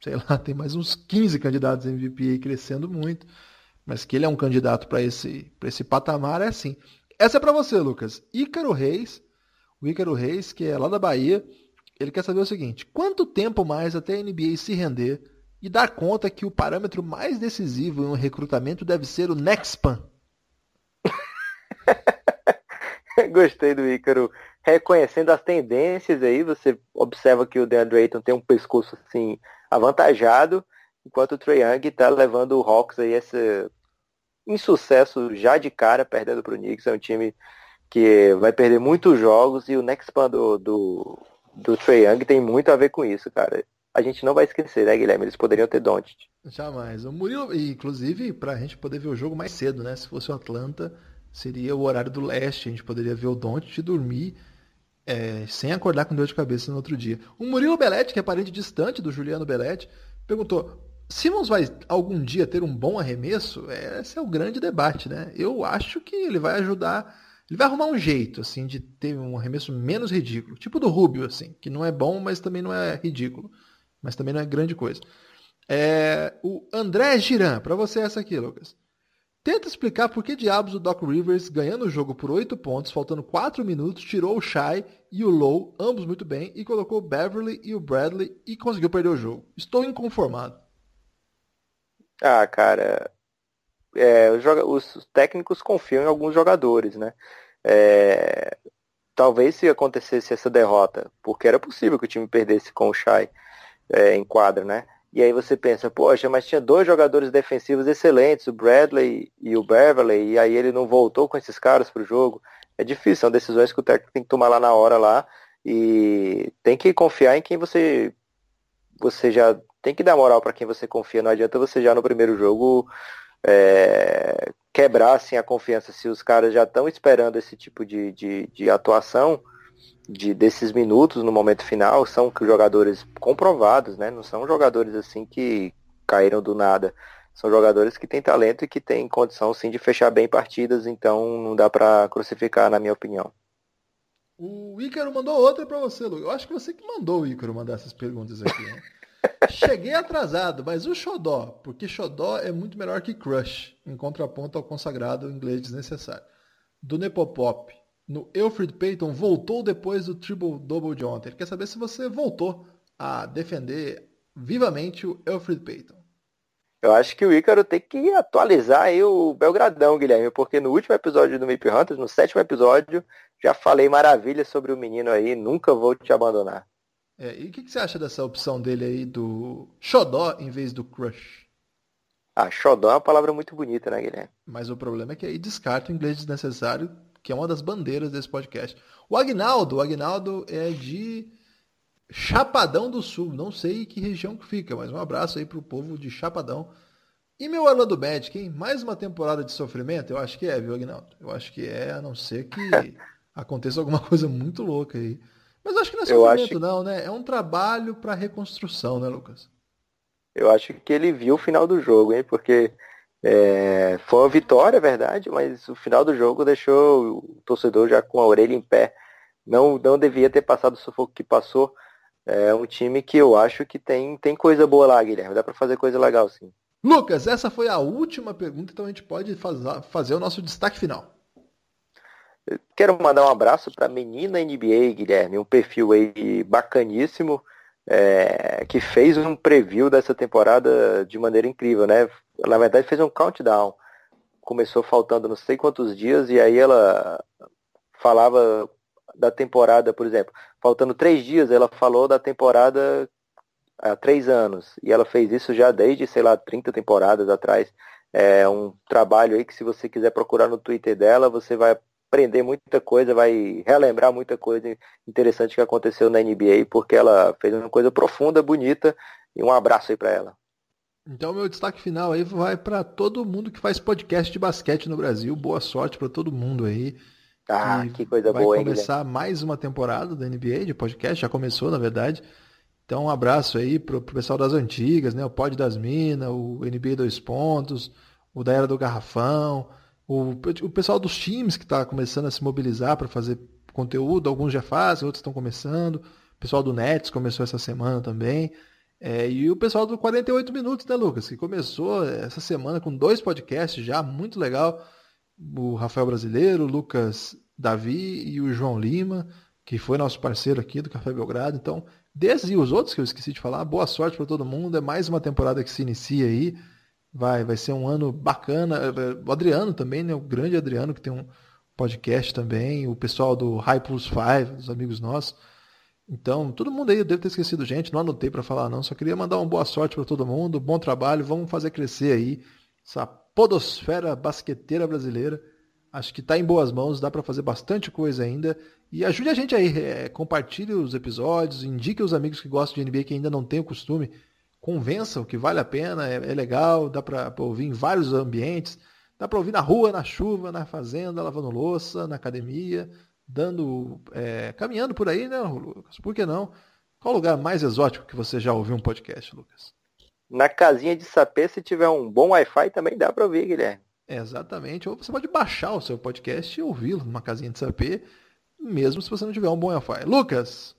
sei lá, <laughs> tem mais uns 15 candidatos MVP aí crescendo muito, mas que ele é um candidato para esse, esse patamar é assim. Essa é para você, Lucas. Ícaro Reis, o Ícaro Reis, que é lá da Bahia, ele quer saber o seguinte: quanto tempo mais até a NBA se render e dar conta que o parâmetro mais decisivo em um recrutamento deve ser o Nexpan? <laughs> Gostei do Ícaro reconhecendo as tendências aí. Você observa que o DeAndre Ayton tem um pescoço assim avantajado, enquanto o Trae Young está levando o Hawks aí esse insucesso já de cara, perdendo para o Knicks. É um time que vai perder muitos jogos e o next pan do, do, do Young tem muito a ver com isso, cara. A gente não vai esquecer, né, Guilherme? Eles poderiam ter Doncic. Jamais. O Murilo, inclusive, para a gente poder ver o jogo mais cedo, né? Se fosse o Atlanta, seria o horário do leste. A gente poderia ver o Don't dormir é, sem acordar com dor de cabeça no outro dia. O Murilo Belletti, que é parente distante do Juliano Belletti, perguntou: Simmons vai algum dia ter um bom arremesso? Esse é o grande debate, né? Eu acho que ele vai ajudar. Ele vai arrumar um jeito, assim, de ter um arremesso menos ridículo. Tipo do Rubio, assim, que não é bom, mas também não é ridículo. Mas também não é grande coisa. É, o André Giran, para você essa aqui, Lucas. Tenta explicar por que diabos o Doc Rivers, ganhando o jogo por 8 pontos, faltando 4 minutos, tirou o Shai e o Low, ambos muito bem, e colocou o Beverly e o Bradley e conseguiu perder o jogo. Estou inconformado. Ah, cara, é, os, os, técnicos confiam em alguns jogadores, né? É, talvez se acontecesse essa derrota, porque era possível que o time perdesse com o Shai é, em quadra, né? E aí você pensa, poxa, mas tinha dois jogadores defensivos excelentes, o Bradley e o Beverly, e aí ele não voltou com esses caras para o jogo. É difícil, são decisões que o técnico tem que tomar lá na hora lá. E tem que confiar em quem você. Você já tem que dar moral para quem você confia. Não adianta você já no primeiro jogo é, quebrar assim, a confiança. Se os caras já estão esperando esse tipo de, de, de atuação, de desses minutos no momento final são jogadores comprovados, né? Não são jogadores assim que caíram do nada. São jogadores que têm talento e que têm condição sim de fechar bem partidas, então não dá para crucificar, na minha opinião. O Ícaro mandou outra para você, Lu. Eu acho que você que mandou o Ícaro mandar essas perguntas aqui, né? <laughs> Cheguei atrasado, mas o Xodó, porque Xodó é muito melhor que Crush, em contraponto ao consagrado inglês desnecessário. Do Nepopop, no Alfred Payton, voltou depois do Triple Double de ontem. Ele quer saber se você voltou a defender vivamente o Alfred Payton. Eu acho que o Ícaro tem que atualizar aí o Belgradão, Guilherme, porque no último episódio do Mip Hunters, no sétimo episódio, já falei maravilhas sobre o menino aí, nunca vou te abandonar. É, e o que, que, você acha dessa opção dele aí do Xodó em vez do Crush? Ah, Xodó é uma palavra muito bonita, né, Guilherme? Mas o problema é que aí descarta o inglês desnecessário, que é uma das bandeiras desse podcast. O Agnaldo, o Agnaldo é de Chapadão do Sul, não sei que região que fica, mas um abraço aí pro povo de Chapadão. E meu Orlando Magic, hein? Mais uma temporada de sofrimento? Eu acho que é, viu, Agnaldo? Eu acho que é, a não ser que <laughs> aconteça alguma coisa muito louca aí. Mas acho que não é sofrimento, acho... não, né? É um trabalho para reconstrução, né, Lucas? Eu acho que ele viu o final do jogo, hein? Porque é, foi uma vitória, é verdade, mas o final do jogo deixou o torcedor já com a orelha em pé. Não, não devia ter passado o sufoco que passou. É um time que eu acho que tem, tem coisa boa lá, Guilherme. Dá para fazer coisa legal, sim. Lucas, essa foi a última pergunta, então a gente pode fazer, fazer o nosso destaque final. Quero mandar um abraço para menina NBA, Guilherme, um perfil aí bacaníssimo, é, que fez um preview dessa temporada de maneira incrível, né? Na verdade fez um countdown. Começou faltando não sei quantos dias e aí ela falava da temporada, por exemplo, faltando três dias, ela falou da temporada há três anos. E ela fez isso já desde, sei lá, 30 temporadas atrás. É um trabalho aí que se você quiser procurar no Twitter dela, você vai aprender muita coisa, vai relembrar muita coisa interessante que aconteceu na NBA, porque ela fez uma coisa profunda, bonita, e um abraço aí para ela. Então meu destaque final aí vai para todo mundo que faz podcast de basquete no Brasil. Boa sorte para todo mundo aí. Ah, que, que coisa vai boa, Vai começar hein, mais uma temporada da NBA de podcast, já começou, na verdade. Então um abraço aí pro, pro pessoal das antigas, né? O Pod das Minas, o NBA Dois Pontos, o da Era do Garrafão, o, o pessoal dos times que está começando a se mobilizar para fazer conteúdo, alguns já fazem, outros estão começando. O pessoal do Nets começou essa semana também. É, e o pessoal do 48 Minutos, né, Lucas? Que começou essa semana com dois podcasts já, muito legal. O Rafael Brasileiro, o Lucas Davi e o João Lima, que foi nosso parceiro aqui do Café Belgrado. Então, desde os outros que eu esqueci de falar, boa sorte para todo mundo. É mais uma temporada que se inicia aí. Vai, vai ser um ano bacana. O Adriano também, né? O grande Adriano, que tem um podcast também. O pessoal do High Plus 5, os amigos nossos. Então, todo mundo aí, eu devo ter esquecido gente, não anotei para falar não, só queria mandar uma boa sorte para todo mundo, bom trabalho, vamos fazer crescer aí essa podosfera basqueteira brasileira. Acho que está em boas mãos, dá para fazer bastante coisa ainda. E ajude a gente aí, é, compartilhe os episódios, indique os amigos que gostam de NBA que ainda não têm o costume convençam que vale a pena, é, é legal, dá para ouvir em vários ambientes. Dá para ouvir na rua, na chuva, na fazenda, lavando louça, na academia, dando, é, caminhando por aí, né, Lucas? Por que não? Qual lugar mais exótico que você já ouviu um podcast, Lucas? Na casinha de sapê, se tiver um bom Wi-Fi, também dá para ouvir, Guilherme. Exatamente. Ou você pode baixar o seu podcast e ouvi-lo numa casinha de sapê, mesmo se você não tiver um bom Wi-Fi. Lucas,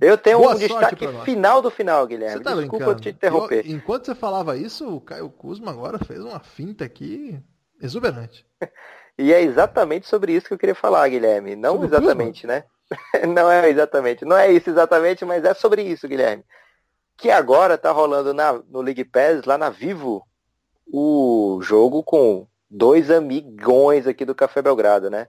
eu tenho Boa um destaque final do final, Guilherme. Você tá Desculpa brincando. te interromper. Eu, enquanto você falava isso, o Caio Kuzma agora fez uma finta aqui exuberante. <laughs> e é exatamente sobre isso que eu queria falar, Guilherme. Não sobre exatamente, né? <laughs> não é exatamente. Não é isso exatamente, mas é sobre isso, Guilherme. Que agora tá rolando na, no League Pass, lá na Vivo, o jogo com dois amigões aqui do Café Belgrado, né?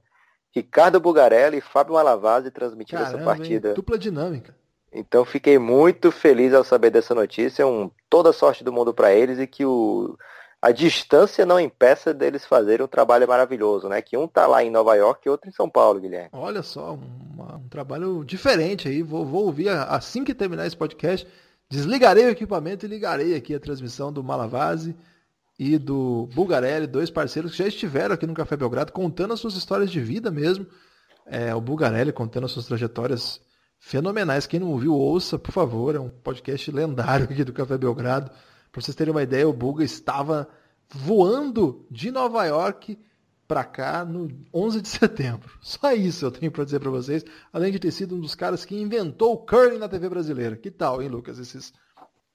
Ricardo Bugarelli e Fábio Malavasi transmitindo Caramba, essa partida. Hein? Dupla dinâmica. Então fiquei muito feliz ao saber dessa notícia. Um, toda sorte do mundo para eles e que o, a distância não impeça deles fazerem um trabalho maravilhoso, né? Que um tá lá em Nova York e outro em São Paulo, Guilherme. Olha só, um, um trabalho diferente aí. Vou, vou ouvir assim que terminar esse podcast. Desligarei o equipamento e ligarei aqui a transmissão do Malavase e do Bulgarelli, dois parceiros que já estiveram aqui no Café Belgrado contando as suas histórias de vida mesmo. É, o Bulgarelli contando as suas trajetórias fenomenais. Quem não ouviu, ouça, por favor. É um podcast lendário aqui do Café Belgrado. Para vocês terem uma ideia, o Buga estava voando de Nova York para cá no 11 de setembro. Só isso eu tenho para dizer para vocês, além de ter sido um dos caras que inventou o curling na TV brasileira. Que tal, hein, Lucas, esses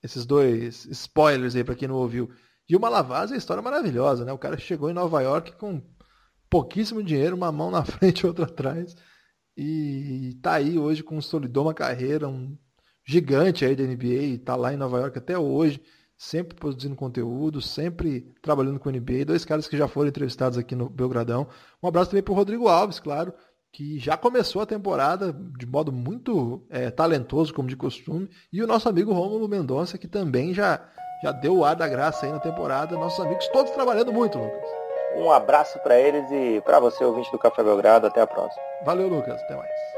esses dois spoilers aí para quem não ouviu. E o Malavaz é uma história maravilhosa, né? O cara chegou em Nova York com pouquíssimo dinheiro, uma mão na frente e outra atrás. E tá aí hoje consolidou uma carreira, um gigante aí da NBA, tá lá em Nova York até hoje, sempre produzindo conteúdo, sempre trabalhando com a NBA. Dois caras que já foram entrevistados aqui no Belgradão. Um abraço também pro Rodrigo Alves, claro, que já começou a temporada de modo muito é, talentoso, como de costume. E o nosso amigo Rômulo Mendonça, que também já, já deu o ar da graça aí na temporada. Nossos amigos todos trabalhando muito, Lucas. Um abraço para eles e para você, ouvinte do Café Belgrado. Até a próxima. Valeu, Lucas. Até mais.